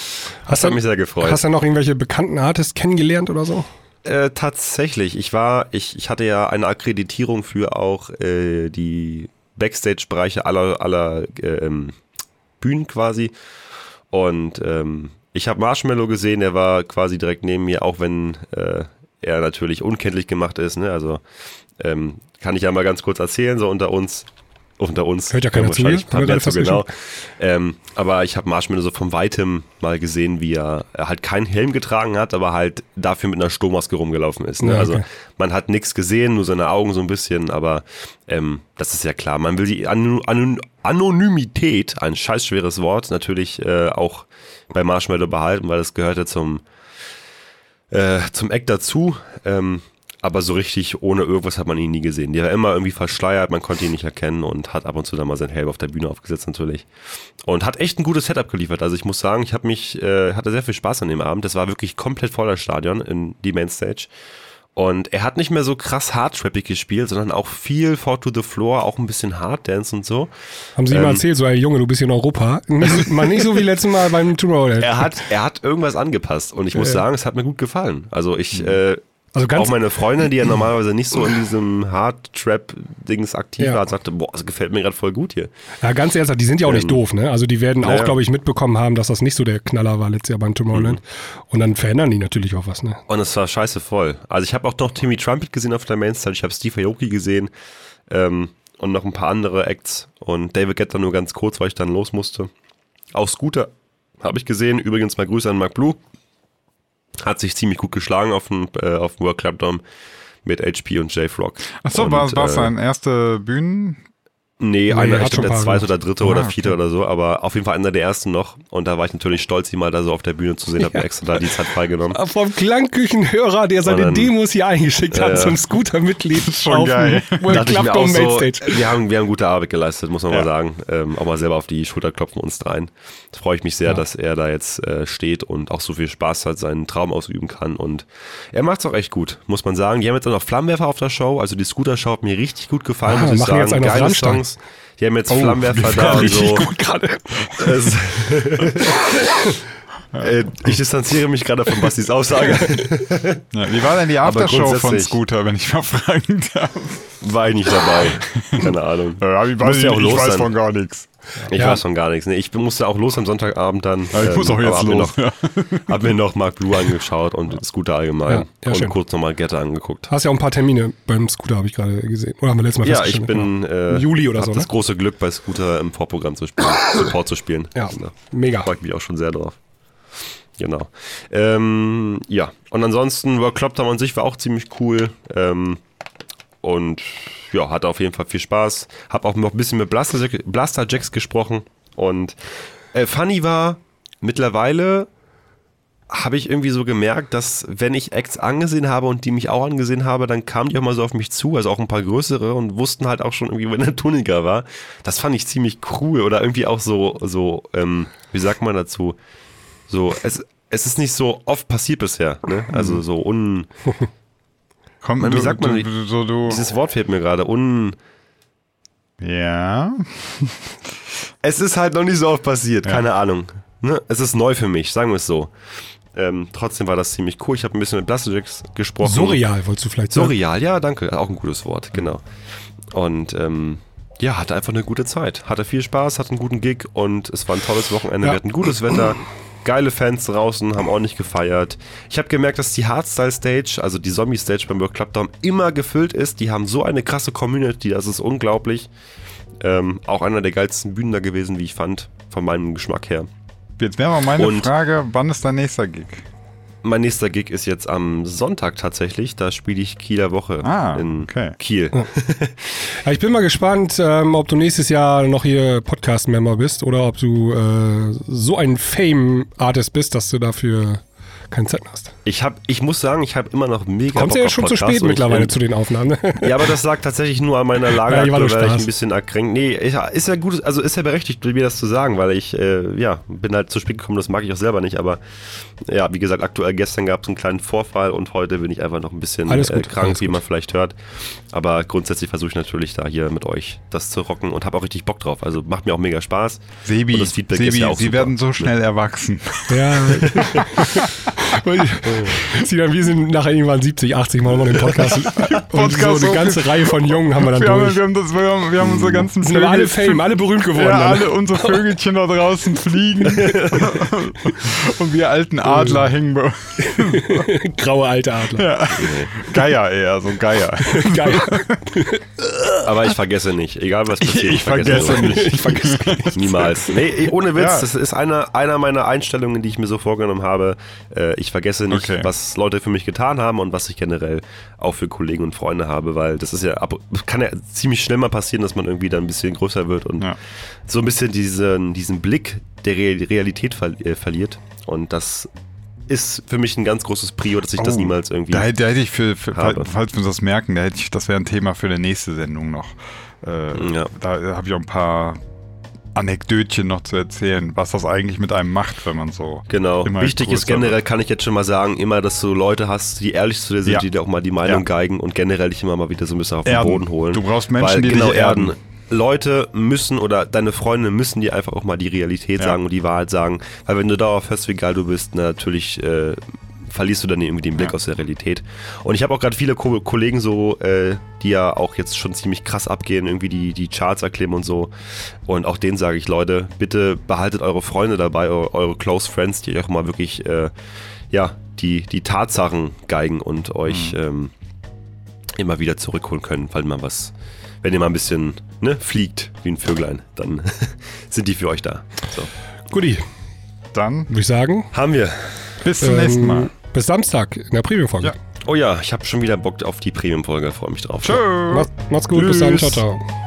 Das hat mich sehr gefreut. Hast du noch irgendwelche bekannten Artists kennengelernt oder so? Äh, tatsächlich. Ich war, ich, ich hatte ja eine Akkreditierung für auch äh, die Backstage-Bereiche aller, aller ähm, Bühnen quasi. Und ähm, ich habe Marshmallow gesehen, der war quasi direkt neben mir, auch wenn äh, er natürlich unkenntlich gemacht ist. Ne? Also ähm, kann ich ja mal ganz kurz erzählen, so unter uns. Unter uns. Hört ja keiner zu wahrscheinlich hier, mehr zu, genau. Ähm, aber ich habe Marshmallow so von weitem mal gesehen, wie er, er halt keinen Helm getragen hat, aber halt dafür mit einer Sturmmaske rumgelaufen ist. Ne? Ja, okay. Also man hat nichts gesehen, nur seine Augen so ein bisschen, aber ähm, das ist ja klar. Man will die An An Anonymität, ein scheißschweres Wort, natürlich äh, auch bei Marshmallow behalten, weil das gehörte zum, äh, zum Eck dazu. Ähm, aber so richtig ohne irgendwas hat man ihn nie gesehen. Der war immer irgendwie verschleiert, man konnte ihn nicht erkennen und hat ab und zu dann mal sein Helm auf der Bühne aufgesetzt natürlich. Und hat echt ein gutes Setup geliefert. Also ich muss sagen, ich habe mich, äh, hatte sehr viel Spaß an dem Abend. Das war wirklich komplett voller Stadion in die Mainstage. Und er hat nicht mehr so krass hardtrappig gespielt, sondern auch viel Fall to the Floor, auch ein bisschen Harddance und so. Haben sie ihm Ähm, mal erzählt, so, ey Junge, du bist hier in Europa. Nicht, so- mal nicht so wie letztes Mal beim Tomorrowland. Er hat, er hat irgendwas angepasst und ich muss Ja. sagen, es hat mir gut gefallen. Also ich, äh, Also ganz- auch meine Freundin, die ja normalerweise nicht so in diesem Hard-Trap-Dings aktiv Ja. war, sagte, boah, das gefällt mir gerade voll gut hier. Ja, ganz ernsthaft, die sind ja auch nicht Ähm, doof, ne? Also die werden auch, naja. glaube ich, mitbekommen haben, dass das nicht so der Knaller war letztes Jahr beim Tomorrowland. Mhm. Und dann verändern die natürlich auch was, ne? Und es war scheiße voll. Also ich habe auch noch Timmy Trumpet gesehen auf der Mainstage, ich habe Steve Aoki gesehen ähm, und noch ein paar andere Acts und David Guetta nur ganz kurz, weil ich dann los musste. Auch Scooter habe ich gesehen. Übrigens mal Grüße an Mark Blue. Hat sich ziemlich gut geschlagen auf dem, äh, auf dem World Club Dome mit HP und J-Frog. Achso, war es äh, sein erste Bühnen? Nee, Nee, einer, ich schon glaube, der zweite oder dritte Ah, oder okay. vierte oder so, aber auf jeden Fall einer der ersten noch. Und da war ich natürlich stolz, ihn mal da so auf der Bühne zu sehen, habe mir extra da die Zeit freigenommen. Vom Klangküchenhörer, der seine dann- Demos hier eingeschickt hat Ja. zum Scooter-Mitglied schon auf geil. Dachte ich mir auch so, wir haben, wir haben gute Arbeit geleistet, muss man Ja. mal sagen. Ähm, auch mal selber auf die Schulter klopfen uns dreien. Da freue ich mich sehr, dass er da jetzt äh, steht und auch so viel Spaß hat, seinen Traum ausüben kann. Und er macht es auch echt gut, muss man sagen. Die haben jetzt auch noch Flammenwerfer auf der Show, also die Scooter-Show hat mir richtig gut gefallen, Ah, muss ich machen sagen. jetzt einen auf Geile Rammstein. Songs. Die haben jetzt Oh, Flammenwerfer da und so. gut. Es- Äh, ich distanziere mich gerade von Bastis Aussage. Ja, wie war denn die Aftershow von Scooter, wenn ich mal fragen darf? War ich nicht dabei. Keine Ahnung. Ja, ich Muss ja auch los sein. von gar nichts. Ich Ja. weiß von gar nichts. Nee, ich musste auch los am Sonntagabend dann. Ja, ich muss auch aber jetzt los. Noch, Ja. hab mir noch Mark Blue angeschaut und Scooter allgemein. Ja, und schön. kurz nochmal Getter angeguckt. Hast ja auch ein paar Termine beim Scooter, habe ich gerade gesehen. Oder haben wir letztes Mal Ja, ich bin Genau. äh, Juli oder so, das ne? große Glück, bei Scooter im Vorprogramm zu spielen, Support zu spielen. Ja, Da mega. freue ich mich auch schon sehr drauf. Genau. Ähm, ja, und ansonsten World Club an sich war auch ziemlich cool. Ähm, und ja, hatte auf jeden Fall viel Spaß. Hab auch noch ein bisschen mit Blaster, Blaster Jacks gesprochen. Und äh, funny war, mittlerweile habe ich irgendwie so gemerkt, dass wenn ich Acts angesehen habe und die mich auch angesehen habe, dann kamen die auch mal so auf mich zu, also auch ein paar größere und wussten halt auch schon irgendwie, wenn der Tuniger war. Das fand ich ziemlich cool oder irgendwie auch so, so, ähm, wie sagt man dazu? So, es, es ist nicht so oft passiert bisher, ne? Also so un, Komm, Mann, wie sagt man du, du, so, du, dieses Wort fehlt mir gerade, un, Ja. Es ist halt noch nicht so oft passiert, Ja. keine Ahnung. Ne? Es ist neu für mich, sagen wir es so. Ähm, trotzdem war das ziemlich cool. Ich habe ein bisschen mit Blastogix gesprochen. Surreal, wolltest du vielleicht sagen? Surreal, ja, danke. Auch ein gutes Wort, genau. Und ähm, ja, hatte einfach eine gute Zeit. Hatte viel Spaß, hatte einen guten Gig und es war ein tolles Wochenende. Ja. Wir hatten gutes Wetter, geile Fans draußen, haben ordentlich gefeiert. Ich habe gemerkt, dass die Hardstyle-Stage, also die Zombie-Stage beim World Club Dome, immer gefüllt ist. Die haben so eine krasse Community, das ist unglaublich. Ähm, auch einer der geilsten Bühnen da gewesen, wie ich fand, von meinem Geschmack her. Jetzt wäre mal meine Und- Frage, wann ist dein nächster Gig? Mein nächster Gig ist jetzt am Sonntag tatsächlich. Da spiele ich Kieler Woche Ah, in okay. Kiel. Ja, ich bin mal gespannt, ähm, ob du nächstes Jahr noch hier Podcast-Member bist oder ob du äh, so ein Fame-Artist bist, dass du dafür keinen Zeit hast. Ich, hab, ich muss sagen, ich habe immer noch mega Kommst Bock ja auf schon zu Podcasts spät mittlerweile bin- zu den Aufnahmen. ne? Ja, aber das lag tatsächlich nur an meiner Lage, Ja, ich weil ich ein bisschen erkränkt. Nee, ist ja gut, also ist ja berechtigt, mir das zu sagen, weil ich, äh, ja, bin halt zu spät gekommen, das mag ich auch selber nicht, aber ja, wie gesagt, aktuell gestern gab es einen kleinen Vorfall und heute bin ich einfach noch ein bisschen Alles äh, gut, krank, alles wie gut. man vielleicht hört. Aber grundsätzlich versuche ich natürlich da hier mit euch das zu rocken und habe auch richtig Bock drauf. Also macht mir auch mega Spaß. Sebi, Und das Feedback Sebi ist ja auch Sie super. werden so schnell erwachsen. ja. Sie dann, wir sind nachher irgendwann 70, 80 Mal noch im Podcast. Und Podcast so eine ganze Reihe von Jungen haben wir dann Wir haben, durch. wir haben, das, wir haben, wir haben unsere ganzen Sind aber alle Vögel- Fame, alle berühmt geworden. Ja, dann. alle unsere Vögelchen da draußen fliegen. Und wir alten Adler hängen bei Graue alte Adler. Geier eher, so Geier. Geil. Aber ich vergesse nicht, egal was passiert. Ich vergesse sowas nicht. Ich vergesse nicht. Niemals. Nee, eh, ohne Witz, Ja. das ist einer, einer meiner Einstellungen, die ich mir so vorgenommen habe. Äh, ich vergesse nicht, Okay. was Leute für mich getan haben und was ich generell auch für Kollegen und Freunde habe, weil das ist ja, ab, kann ja ziemlich schnell mal passieren, dass man irgendwie dann ein bisschen größer wird und Ja. so ein bisschen diesen, diesen Blick der Re Realität ver äh, verliert. Und das ist für mich ein ganz großes Prio, dass ich das Oh, niemals irgendwie. Da, hätte- da hätte ich für, für falls wir das merken, da hätte ich, das wäre ein Thema für eine nächste Sendung noch. Äh, Ja. Da habe ich auch ein paar Anekdötchen noch zu erzählen, was das eigentlich mit einem macht, wenn man so. Genau. Wichtig ist generell, kann ich jetzt schon mal sagen, immer, dass du Leute hast, die ehrlich zu dir sind, Ja. die dir auch mal die Meinung Ja. geigen und generell dich immer mal wieder so ein bisschen auf den Erden. Boden holen. Du brauchst Menschen, Weil, die genau dich erden. Leute müssen oder deine Freunde müssen dir einfach auch mal die Realität Ja. sagen und die Wahrheit sagen. Weil wenn du darauf hörst, wie geil du bist, na, natürlich äh, verlierst du dann irgendwie den Blick Ja. aus der Realität. Und ich habe auch gerade viele Ko Kollegen so, äh, die ja auch jetzt schon ziemlich krass abgehen, irgendwie die, die Charts erklimmen und so. Und auch denen sage ich, Leute, bitte behaltet eure Freunde dabei, eure, eure Close Friends, die euch auch mal wirklich, äh, ja, die, die Tatsachen geigen und euch Mhm. ähm, immer wieder zurückholen können, weil man was, wenn ihr mal ein bisschen ne, fliegt wie ein Vöglein, dann sind die für euch da. So. Guti, Dann würde ich sagen. Haben wir. Bis zum nächsten ähm, Mal. Bis Samstag in der Premium-Folge. Ja. Oh ja, ich habe schon wieder Bock auf die Premium-Folge, freue mich drauf. Tschö. Macht's, macht's gut, bis dann. Tschüss. Ciao, ciao.